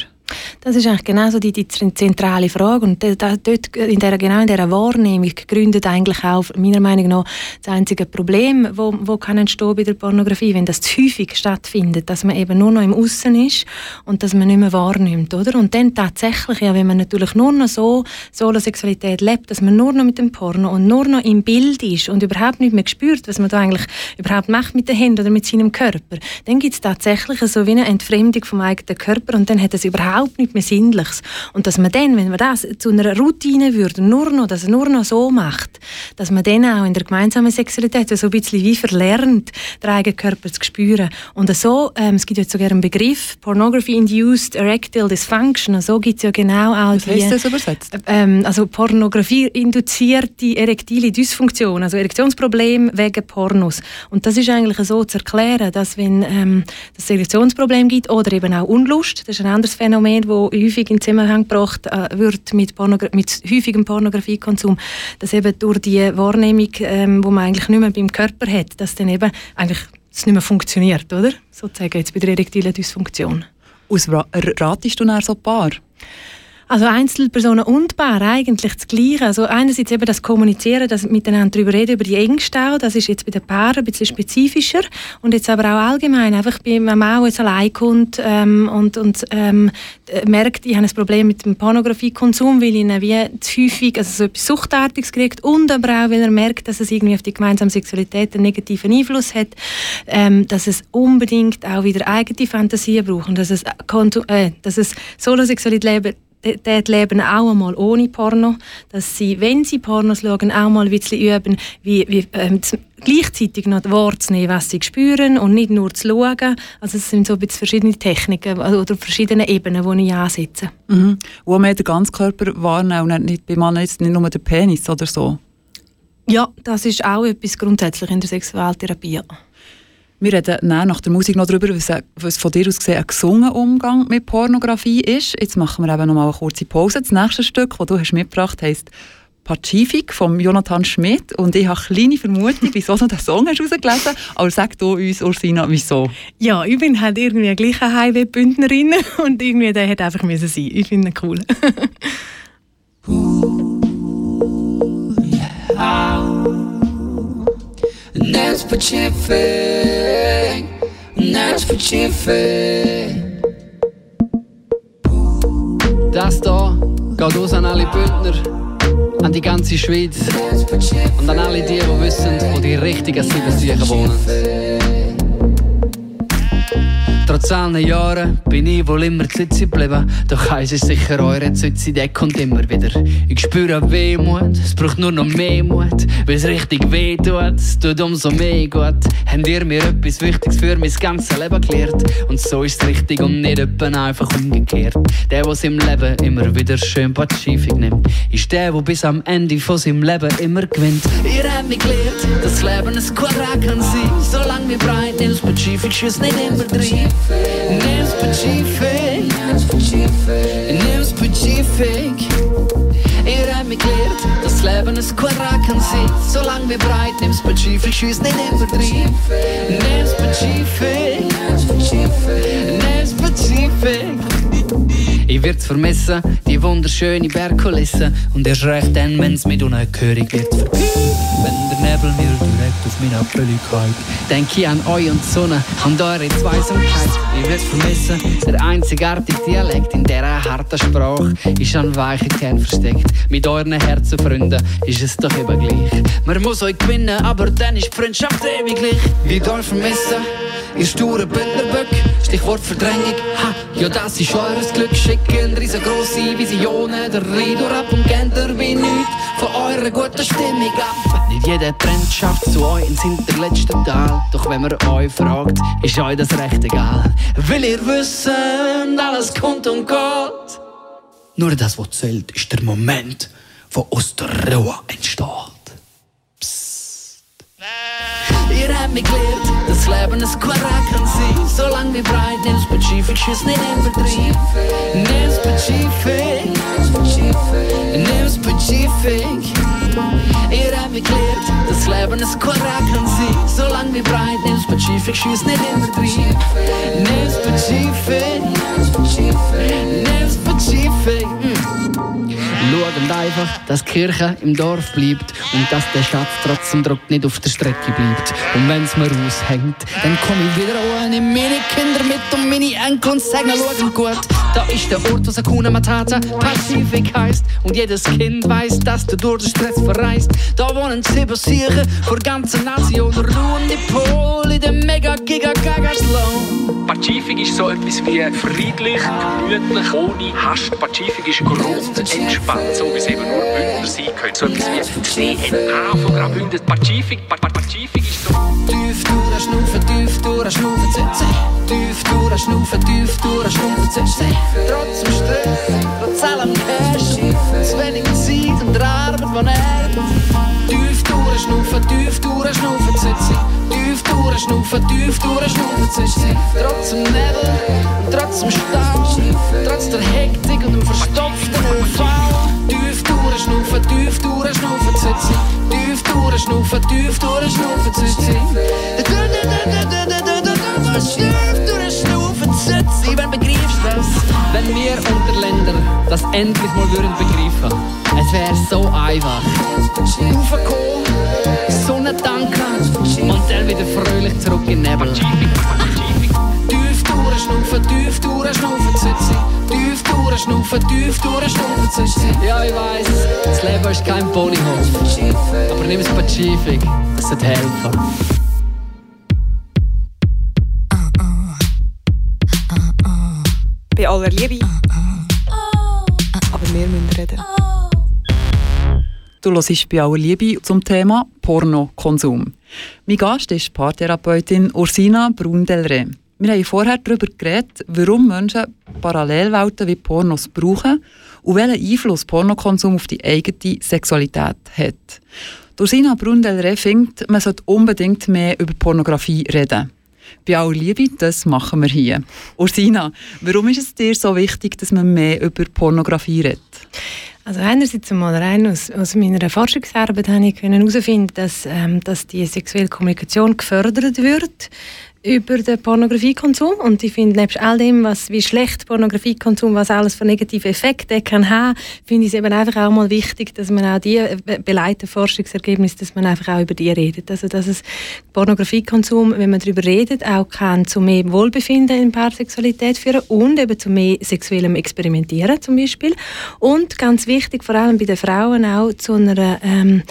Das ist eigentlich genau so die, die zentrale Frage und da, dort in der, genau in dieser Wahrnehmung gründet eigentlich auch meiner Meinung nach das einzige Problem, wo, wo kann entstehen bei der Pornografie, wenn das zu häufig stattfindet, dass man eben nur noch im Aussen ist und dass man nicht mehr wahrnimmt, oder? Und dann tatsächlich, ja, wenn man natürlich nur noch so Solosexualität lebt, dass man nur noch mit dem Porno und nur noch im Bild ist und überhaupt nicht mehr spürt, was man da eigentlich überhaupt macht mit den Händen oder mit seinem Körper, dann gibt es tatsächlich so wie eine Entfremdung vom eigenen Körper und dann hat es überhaupt überhaupt nicht mehr Sinnliches. Und dass man dann, wenn man das zu einer Routine würde, nur noch, dass nur noch so macht, dass man dann auch in der gemeinsamen Sexualität so ein bisschen wie verlernt, den eigenen Körper zu spüren. Und so, ähm, es gibt jetzt sogar einen Begriff, Pornography-Induced Erectile Dysfunction, so gibt es ja genau auch Was die... heißt das übersetzt? Ähm, also Pornografie-induzierte erektile Dysfunktion, also Erektionsproblem wegen Pornos. Und das ist eigentlich so zu erklären, dass wenn ähm, das Erektionsproblem gibt oder eben auch Unlust, das ist ein anderes Phänomen, das häufig in Zusammenhang gebracht äh, wird mit, Pornogra mit häufigem Pornografiekonsum, dass eben durch die Wahrnehmung, ähm, wo man eigentlich nicht mehr beim Körper hat, dass dann eben eigentlich es nicht mehr funktioniert, oder? Sozusagen jetzt bei der erektilen Dysfunktion. Aus ratest du nach so ein paar? Also Einzelpersonen und Paar eigentlich das Gleiche. Also einerseits eben das Kommunizieren, das miteinander darüber reden, über die Ängste auch, das ist jetzt bei den Paaren ein bisschen spezifischer. Und jetzt aber auch allgemein, einfach einem Mann, der jetzt allein kommt ähm, und, und ähm, merkt, ich habe ein Problem mit dem Pornografiekonsum, weil ihn wie zu häufig also so etwas Suchtartiges kriegt. Und aber auch, weil er merkt, dass es irgendwie auf die gemeinsame Sexualität einen negativen Einfluss hat, ähm, dass es unbedingt auch wieder eigene Fantasien braucht und dass es, äh, dass es Solosexualität dort leben auch einmal ohne Porno, dass sie, wenn sie Pornos schauen, auch mal ein bisschen üben, wie, wie ähm, gleichzeitig noch wahrzunehmen, was sie spüren und nicht nur zu schauen. Also es sind so ein bisschen verschiedene Techniken oder verschiedene Ebenen, die ich ansetze. Mhm. Wo man den ganzen Körper wahrnimmt und nicht bei Männern jetzt nicht nur den Penis oder so? Ja, das ist auch etwas grundsätzlich in der Sexualtherapie. Wir reden nach der Musik noch darüber, was von dir aus gesehen ein gesungener Umgang mit Pornografie ist. Jetzt machen wir eben noch mal eine kurze Pause. Das nächste Stück, das du hast mitgebracht hast, heisst Pazifik von Jonathan Schmidt. Und ich habe eine kleine Vermutung, wieso du diesen Song hast rausgelesen Aber sag du uns, Ursina, wieso? Ja, ich bin halt irgendwie gleich eine Highway-Bündnerin und irgendwie der hätte einfach müssen sein. Ich finde ihn cool. That's Pacific. That's Pacific. Das hier geht aus an alle Bündner, an die ganze Schweiz und an alle die, die wissen, wo die richtigen Siebensüchen wohnen. Trotz allen Jahren bin ich wohl immer Zitzi geblieben. Doch eins ist sicher, eure Zitzi, der kommt immer wieder. Ich spüre Wehmut, es braucht nur noch mehr Mut. Weil es richtig weh tut, es tut umso mehr gut. Habt ihr mir etwas Wichtiges für mein ganzes Leben geklärt? Und so ist es richtig und nicht etwa einfach umgekehrt. Der, der im Leben immer wieder schön Pazifik nimmt, ist der, der bis am Ende von seinem Leben immer gewinnt. Ihr habt mich gelehrt, dass das Leben ein Quadrat kann sein. Solange wir breit nimmst, Pazifik schießt nicht immer drin. Nimm's Pazifik, nimm's Pazifik. Ihr habt mich gelehrt, dass das Leben ein Quadrat kann sein. Solange wir breit nimm's Pazifik, schießt nicht immer drin. Nimm's Pazifik, nimm's Pazifik. Ich werd's vermissen, die wunderschöne Bergkulisse. Und erst recht dann, wenn's mit unerhörig wird. Wenn der Nebel mir direkt auf meine Abhälligkeit. Denk ich an euch und die Sonne, an eure Zweisamkeit. Ich werd's vermissen, der einzigartige Dialekt in dieser harten Sprache ist an weichen Kern versteckt. Mit euren Herzenfreunden ist es doch immer gleich. Man muss euch gewinnen, aber dann ist die Freundschaft ewiglich. Wie euch vermissen, ihr sture Bündnerböck. Stichwort Verdrängung, ha, ja das ist eures Glück. Schicken riesengroße Visionen, der Rido ab und ihr wie nichts von eurer guten Stimmung ab. Nicht jeder Trend schafft zu euch ins hinterletzte Tal. Doch wenn man euch fragt, ist euch das recht egal. Will ihr wissen, alles kommt und geht. Nur das, was zählt, ist der Moment, wo aus der Ruhe entsteht. Ihr habt mich gelehrt, das Leben ein Quadrat kann sein. Solange wir breit, nimm's Pazifik, schieß nicht im Vertrieb. Nimm's Pazifik, nimm's Pazifik. Ihr habt mich gelehrt, das Leben ein Quadrat kann sein. Solange wir breit, nimm's Pazifik, schieß nicht im Vertrieb. Nimm's Pazifik, nimm's Pazifik. Schauen einfach, dass die Kirche im Dorf bleibt und dass der Schatz trotzdem Druck nicht auf der Strecke bleibt. Und wenn's mir raushängt, dann komm ich wieder nimm meine Kinder mit und meine Enkel und sag, schauen gut. Da ist der Ort, wo Sakuna Matata Pazifik heisst. Und jedes Kind weiß, dass du durch den Stress verreist. Da wohnen sieben Siechen vor ganzen Nation. Ruhen die Pol in dem mega giga gaga slow. Pazifik ist so etwas wie friedlich, gemütlich, ohne Hast. Pazifik ist grundentspannt, so wie es eben nur Bündner sein können. So etwas wie DNA von Graubünden. Pazifik, Pa- Pa- Pazifik ist so... Tief durchschnaufen, tief durchschnaufen, zitze. Tief durchschnaufen, tief durchschnaufen, zitze. Trotz dem Stress, trotz allem Cash, zu wenig Zeit und der Arbeit, die nervt. Tief durchschnaufen, tief durchschnaufen, zitze. Tief durchschnaufen, tief durchschnaufen, zitze. Trotz dem Nebel trotz dem Stau, trotz der Hektik und dem verstopften ÖV. Tief durchschnaufen, tief durchschnaufen, zitze. Tief durchschnaufen, tief durchschnaufen, zitze. Tief durchschnaufen, zitze. Wann begreifst das? Wenn wir Unterländer das endlich mal würden begreifen, es wäre so einfach. Raufkommen, Sonne tanken und dann wieder fröhlich zurück in Nebel. Tief durchschnaufen, tief durchschnaufen, zitze. Tief durchschnaufen, tief durchschnaufen, zitze. Ja, ich weiss, das Leben ist kein Ponyhof. Aber nimm es Pazifik, das sollte helfen. Bei aller Liebe. Aber wir müssen reden. Du hörst bei aller Liebe zum Thema Pornokonsum. Mein Gast ist Paartherapeutin Ursina Brundelre. Wir haben vorher darüber geredet, warum Menschen Parallelwelten wie Pornos brauchen und welchen Einfluss Pornokonsum auf die eigene Sexualität hat. Die Ursina Brundelre findet, man sollte unbedingt mehr über Pornografie reden. Bei aller Liebe, das machen wir hier. Ursina, warum ist es dir so wichtig, dass man mehr über Pornografie redet? Also einerseits einmal rein aus, aus meiner Forschungsarbeit habe ich herausfinden, dass, ähm, dass die sexuelle Kommunikation gefördert wird über den Pornografiekonsum und ich finde nebst all dem, was wie schlecht Pornografiekonsum, was alles für negative Effekte kann haben, finde ich es eben einfach auch mal wichtig, dass man auch die äh, beleiteten Forschungsergebnisse, dass man einfach auch über die redet. Also dass es Pornografiekonsum, wenn man darüber redet, auch kann zu mehr Wohlbefinden in Paarsexualität führen und eben zu mehr sexuellem Experimentieren zum Beispiel und ganz wichtig, vor allem bei den Frauen auch zu einer ähm,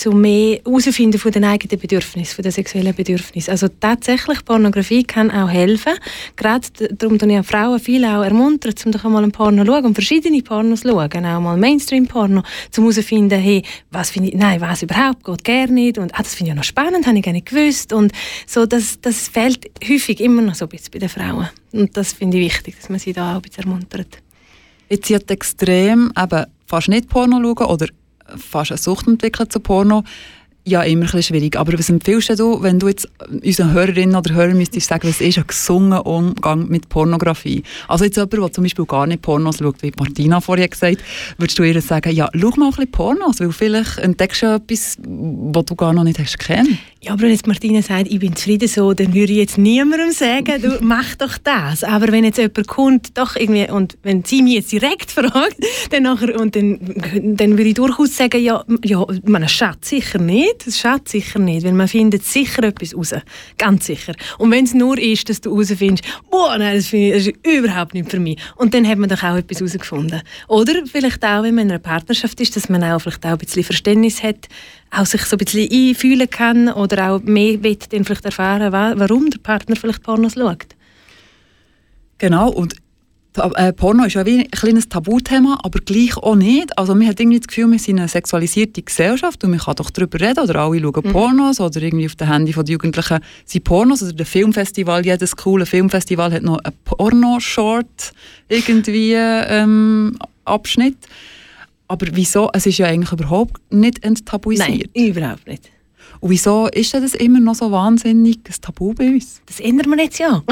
zu mehr herausfinden von den eigenen Bedürfnissen, von den sexuellen Bedürfnissen. Also tatsächlich, Pornografie kann auch helfen. Gerade darum tun ich Frauen viel auch ermuntert, um doch einmal ein Porno zu schauen und verschiedene Pornos zu schauen, auch mal Mainstream-Porno, um herauszufinden, hey, was finde ich, nein, was überhaupt, geht gerne nicht und ah, das finde ich noch spannend, habe ich gar nicht gewusst und so, das, das fehlt häufig immer noch so ein bisschen bei den Frauen und das finde ich wichtig, dass man sie da auch ein bisschen ermuntert. Jetzt sind extrem eben fast nicht Porno schauen oder fast eine Sucht entwickelt zu Porno. Ja, immer ein bisschen schwierig. Aber was empfiehlst du, wenn du jetzt unseren Hörerinnen oder Hörern müsstest sagen, was ist ein gesunder Umgang mit Pornografie? Also jetzt jemand, der zum Beispiel gar nicht Pornos schaut, wie Martina vorhin gesagt würdest du ihr sagen, ja, schau mal ein bisschen Pornos, weil vielleicht entdeckst du etwas, was du gar noch nicht hast kennen. Ja, aber wenn jetzt Martina sagt, ich bin zufrieden so, dann würde ich jetzt niemandem sagen, du mach doch das. Aber wenn jetzt jemand kommt, doch irgendwie, und wenn sie mich jetzt direkt fragt, dann, nachher, und dann, dann würde ich durchaus sagen, ja, ja man schadet sicher nicht. Es schadet sicher nicht, weil man findet sicher etwas raus. Ganz sicher. Und wenn es nur ist, dass du herausfindest, boah, nein, das, ich, das ist überhaupt nicht für mich. Und dann hat man doch auch etwas herausgefunden. Oder vielleicht auch, wenn man in einer Partnerschaft ist, dass man auch vielleicht auch ein bisschen Verständnis hat, auch sich so ein bisschen einfühlen kann oder auch mehr will dann vielleicht erfahren, warum der Partner vielleicht Pornos schaut. Genau, und äh, Porno ist ja wie ein kleines Tabuthema, aber gleich auch nicht. Also man hat irgendwie das Gefühl, wir sind eine sexualisierte Gesellschaft und man kann doch darüber reden oder alle schauen mhm. Pornos oder irgendwie auf dem Handy von den Jugendlichen sind Pornos oder der Filmfestival, jedes coole Filmfestival hat noch einen Porno-Short irgendwie ähm, Abschnitt. Aber wieso? Es ist ja eigentlich überhaupt nicht enttabuisiert. Nein, überhaupt nicht. Und wieso ist das immer noch so wahnsinnig ein Tabu bei uns? Das ändern wir jetzt ja.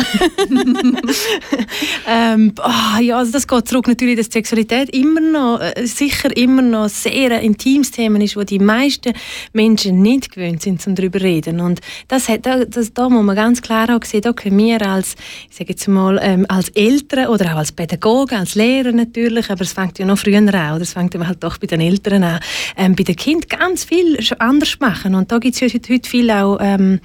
ähm, ah, ja, also das geht zurück natürlich, dass Sexualität immer noch, äh, sicher immer noch sehr ein intimes Thema ist, wo die meisten Menschen nicht gewöhnt sind, um darüber zu reden. Und das, hat, da, das, da muss man ganz klar auch sehen, da können wir als, ich sage jetzt mal, ähm, als Eltern oder auch als Pädagogen, als Lehrer natürlich, aber es fängt ja noch früher an, das fängt halt doch bei den Eltern an, ähm, bei den Kindern ganz viel anders machen. Und da gibt es heute, heute viel auch ähm,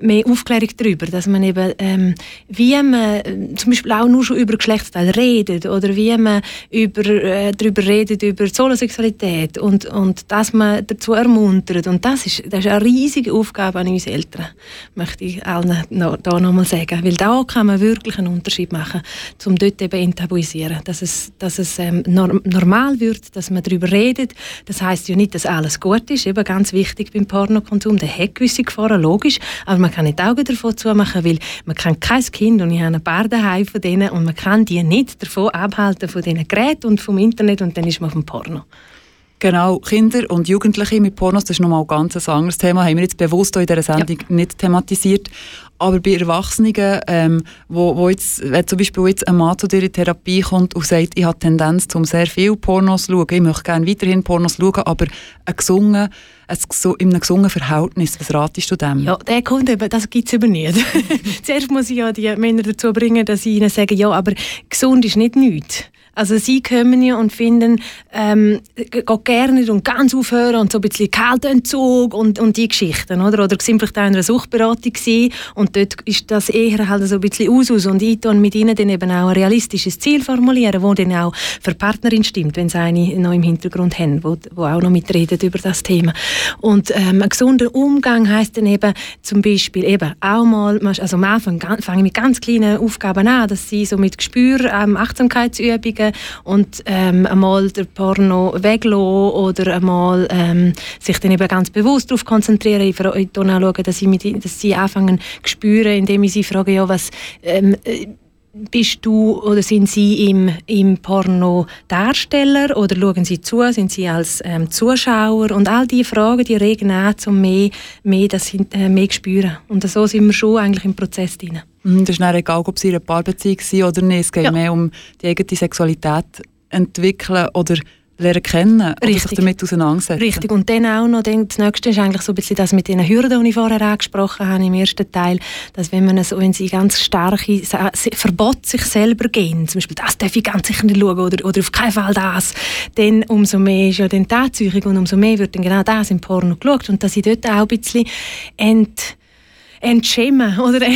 mehr Aufklärung darüber, dass man eben, ähm, wie man äh, zum Beispiel auch nur schon über Geschlechtsteile redet oder wie man über, äh, darüber redet, über Solosexualität und, und dass man dazu ermuntert. Und das ist, das ist eine riesige Aufgabe an uns Eltern, möchte ich allen noch, da nochmal sagen. Weil da kann man wirklich einen Unterschied machen, um dort eben enttabuisieren, dass es, dass es ähm, normal wird, dass man darüber redet. Das heißt ja nicht, dass alles gut ist, eben ganz wichtig beim Pornokonsum, der hat gewisse Gefahren, logisch, aber man kann nicht die Augen davon zumachen, weil man kann kein Kind, und ich habe ein paar daheim von denen, und man kann die nicht davon abhalten, von diesen Geräten und vom Internet, und dann ist man auf dem Porno. Genau, Kinder und Jugendliche mit Pornos, das ist nochmal ein ganz anderes Thema, haben wir jetzt bewusst in dieser Sendung ja. nicht thematisiert. Aber bei Erwachsenen, ähm, wo, wo jetzt, wenn zum Beispiel jetzt ein Mann zu dir in Therapie kommt und sagt, ich habe Tendenz, um sehr viel Pornos zu schauen, ich möchte gerne weiterhin Pornos schauen, aber ein gesungen, ein, in einem gesungenen Verhältnis, was ratest du dem? Ja, der kommt eben, das gibt es eben nicht. Zuerst muss ich ja die Männer dazu bringen, dass sie ihnen sagen, ja, aber gesund ist nicht nichts. Also sie kommen ja und finden, ähm, geht gerne und ganz aufhören und so ein bisschen Kaltentzug und, und die Geschichten, oder? Oder sind vielleicht auch in einer Suchtberatung gewesen, und dort ist das eher halt so ein bisschen aus und ich mit ihnen dann eben auch ein realistisches Ziel formulieren, wo dann auch für die Partnerin stimmt, wenn sie eine noch im Hintergrund haben, wo, wo auch noch mitredet über das Thema. Und ähm, ein gesunder Umgang heißt dann eben zum Beispiel eben auch mal, also am Anfang fange ich mit ganz kleinen Aufgaben an, dass sie so mit Gespür, ähm, Achtsamkeitsübungen und ähm, einmal der Porno weglassen oder einmal ähm, sich dann eben ganz bewusst darauf konzentrieren. Ich, schaue, dass, ich mit, dass sie anfangen zu spüren, indem ich sie frage, ja, was ähm, äh, bist du oder sind Sie im, im Porno Darsteller oder schauen Sie zu, sind Sie als ähm, Zuschauer und all diese Fragen, die regen an, um mehr, mehr, das, äh, mehr zu spüren. Und so sind wir schon eigentlich im Prozess drin. Mhm, das ist dann egal, ob sie in einer Paarbeziehung sind oder nicht. Es geht ja. mehr um die eigene Sexualität entwickeln oder lernen kennen oder sich damit auseinandersetzen. Richtig. Und dann auch noch, dann, das Nächste ist eigentlich so ein bisschen das mit den Hürden, die ich vorher angesprochen habe im ersten Teil, dass wenn man so, wenn sie ganz starke Verbot sich selber gehen, zum Beispiel, das darf ich ganz sicher nicht schauen oder, oder auf keinen Fall das, dann umso mehr ist ja dann die Anzeichnung und umso mehr wird dann genau das im Porno geschaut und dass ich dort auch ein bisschen ent entschämen oder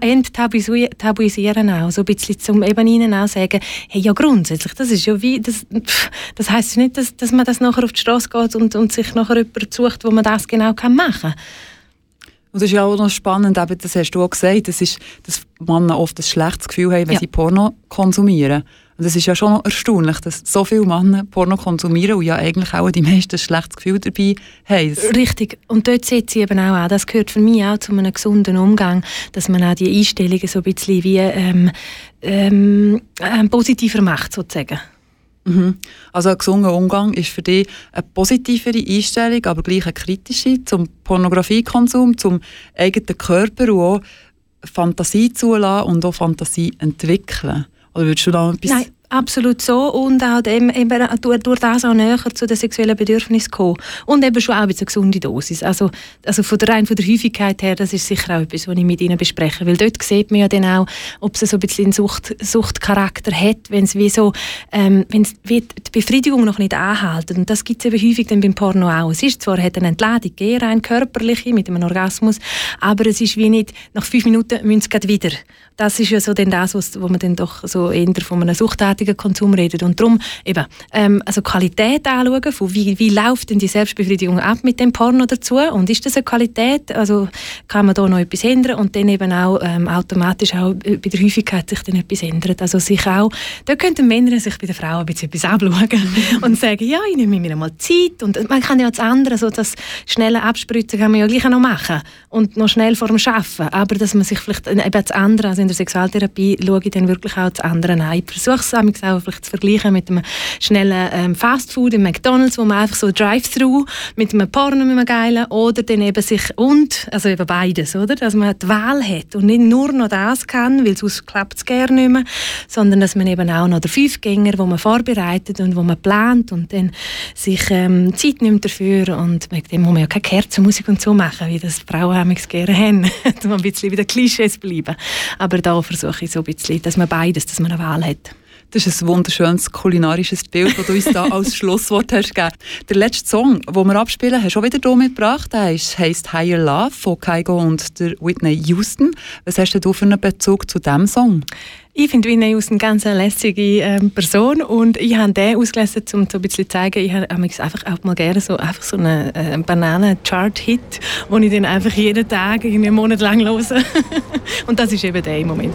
enttabuisieren auch. So ein bisschen zum eben ihnen auch sagen, hey, ja grundsätzlich, das ist ja wie, das, das heisst nicht, dass, dass man das nachher auf die Straße geht und, und sich nachher jemanden sucht, wo man das genau kann machen kann. Und das ist ja auch noch spannend, eben, das hast du auch gesagt, das ist, dass Männer oft ein schlechtes Gefühl haben, wenn ja. sie Porno konsumieren. Und es ist ja schon erstaunlich, dass so viele Männer Porno konsumieren und ja eigentlich auch die meisten ein schlechtes Gefühl dabei haben. Richtig. Und dort sieht sie eben auch an, das gehört für mich auch zu einem gesunden Umgang, dass man auch die Einstellungen so ein bisschen wie ähm, ähm, ähm positiver macht, sozusagen. Mhm. Also ein gesunder Umgang ist für dich eine positivere Einstellung, aber gleich eine kritische zum Pornografiekonsum, zum eigenen Körper und auch Fantasie zulassen und auch Fantasie entwickeln. Oder würdest du da etwas... Nein, absolut so. Und auch eben, eben durch, durch das auch näher zu den sexuellen Bedürfnissen kommen. Und eben schon auch eine gesunde Dosis. Also, also von der, rein von der Häufigkeit her, das ist sicher auch etwas, was ich mit Ihnen bespreche. Weil dort sieht man ja dann auch, ob es so ein bisschen Sucht, Suchtcharakter hat, wenn es wie so, ähm, wenn die Befriedigung noch nicht anhält. Und das gibt es eben häufig dann beim Porno auch. Es ist zwar, hat eine Entladung gegeben, rein körperliche, mit einem Orgasmus, aber es ist wie nicht, nach fünf Minuten müssen sie wieder das ist ja so denn das, was, wo man dann doch so eher von einem suchttätigen Konsum redet. Und darum eben, ähm, also Qualität anschauen, von wie, wie läuft denn die Selbstbefriedigung ab mit dem Porno dazu und ist das eine Qualität, also kann man da noch etwas ändern und dann eben auch ähm, automatisch auch bei der Häufigkeit sich dann etwas ändert. Also sich auch, da könnten Männer sich bei der Frau ein bisschen etwas abschauen und sagen, ja, ich nehme mir mal Zeit und man kann ja das andere, so das schnelle Abspritzen kann man ja gleich noch machen und noch schnell vor dem Arbeiten, aber dass man sich vielleicht eben das andere, also in der Sexualtherapie schaue ich dann wirklich auch das andere an. Ich versuche es auch vielleicht zu vergleichen mit einem schnellen ähm, Fastfood im McDonalds, wo man einfach so Drive-Thru mit einem Porno mit einem geilen oder dann eben sich und, also eben beides, oder? Dass man die Wahl hat und nicht nur noch das kann, weil sonst klappt es gerne nicht mehr, sondern dass man eben auch noch den Fünfgänger, wo man vorbereitet und wo man plant und dann sich ähm, Zeit nimmt dafür und mit dem muss man ja keine Kerzenmusik und so machen, wie das Frauen manchmal gerne haben, um ein bisschen wieder Klischees bleiben. Aber da versuche ich so ein bisschen, dass man beides, dass man eine Wahl hat. Das ist ein wunderschönes kulinarisches Bild, das du uns da als Schlusswort hast gegeben. Der letzte Song, den wir abspielen, hast du auch wieder hier mitgebracht. Der heisst «Higher Love» von Kygo und der Whitney Houston. Was hast du für einen Bezug zu diesem Song? Ich finde Whitney Houston eine ganz lässige ähm, Person und ich habe den ausgelesen, um so ein bisschen zu zeigen, ich habe einfach auch mal gerne so, einfach so einen äh, Bananen-Chart-Hit, den ich dann einfach jeden Tag einen Monat lang höre. und das ist eben der im Moment.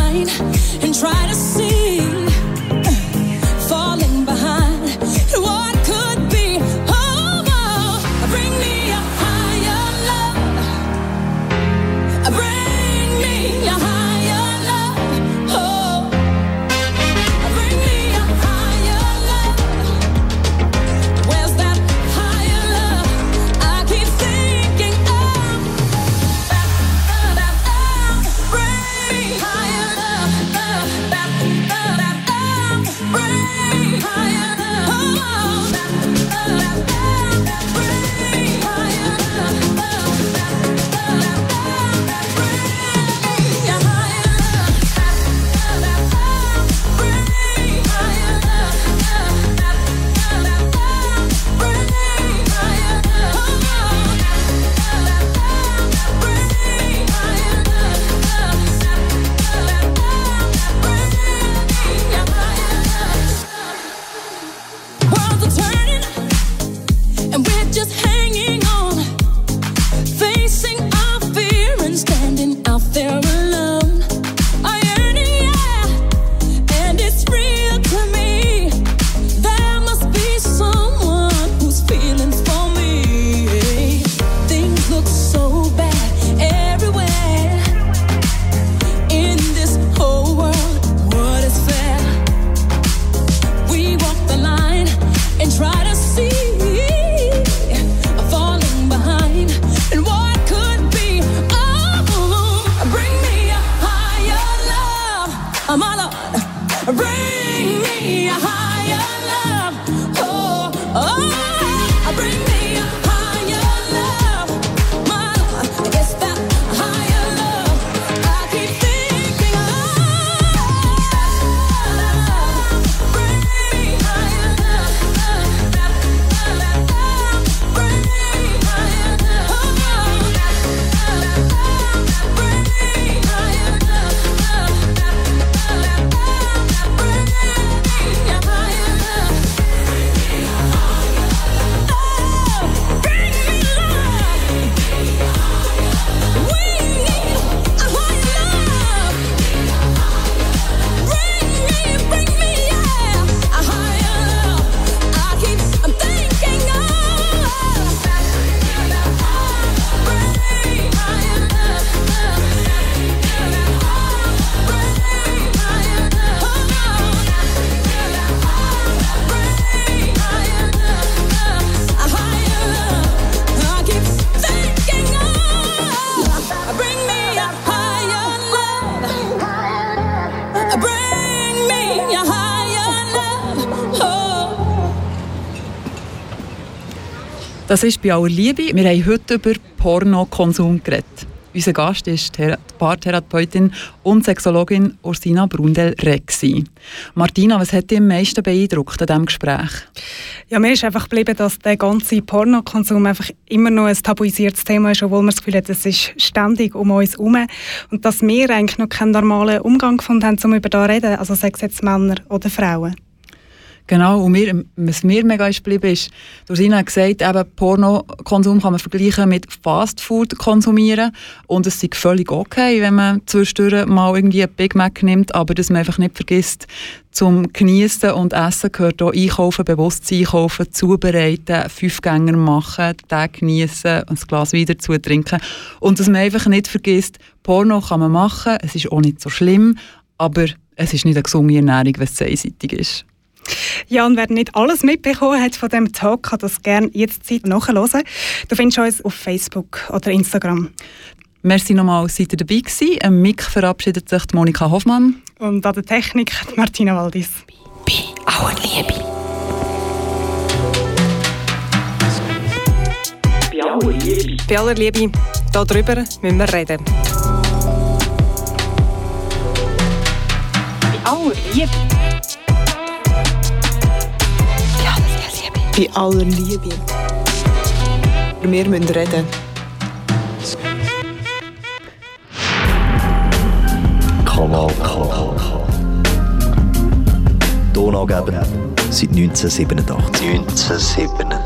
Das ist bei aller Liebe. Wir haben heute über Pornokonsum geredet. Unser Gast ist die Paartherapeutin und Sexologin Ursina Brundel-Rexi. Martina, was hat dich am meisten beeindruckt an diesem Gespräch? Ja, mir ist einfach geblieben, dass der ganze Pornokonsum einfach immer noch ein tabuisiertes Thema ist, obwohl man das Gefühl hat, es ist ständig um uns herum. Und dass wir eigentlich noch keinen normalen Umgang gefunden haben, um über das zu reden, also sei es jetzt Männer oder Frauen. Genau, und mir, was mir mega ist geblieben ist, Rosina hat gesagt, eben Pornokonsum kann man vergleichen mit Fastfood konsumieren und es ist völlig okay, wenn man zwischendurch mal irgendwie ein Big Mac nimmt, aber dass man einfach nicht vergisst, zum Genießen und Essen gehört auch Einkaufen, bewusst einkaufen, zubereiten, fünf Gänger machen, den genießen und das Glas wieder zu trinken und dass man einfach nicht vergisst, Porno kann man machen, es ist auch nicht so schlimm, aber es ist nicht eine gesunde Ernährung, wenn es einseitig ist. Ja, und wer nicht alles mitbekommen hat von diesem Talk, kann das gerne jetzt Zeit nachhören. Du findest uns auf Facebook oder Instagram. Merci nochmal, seid ihr dabei gewesen. Am Mic verabschiedet sich Monika Hoffmann. Und an der Technik Martina Waldis. Bei aller Liebe. Bei aller Liebe. Bei aller Liebe, darüber müssen wir reden. Bei aller Liebe. Bei aller Liebe. Wir müssen reden. Kanal K. Tonangeber seit 1987. 1987.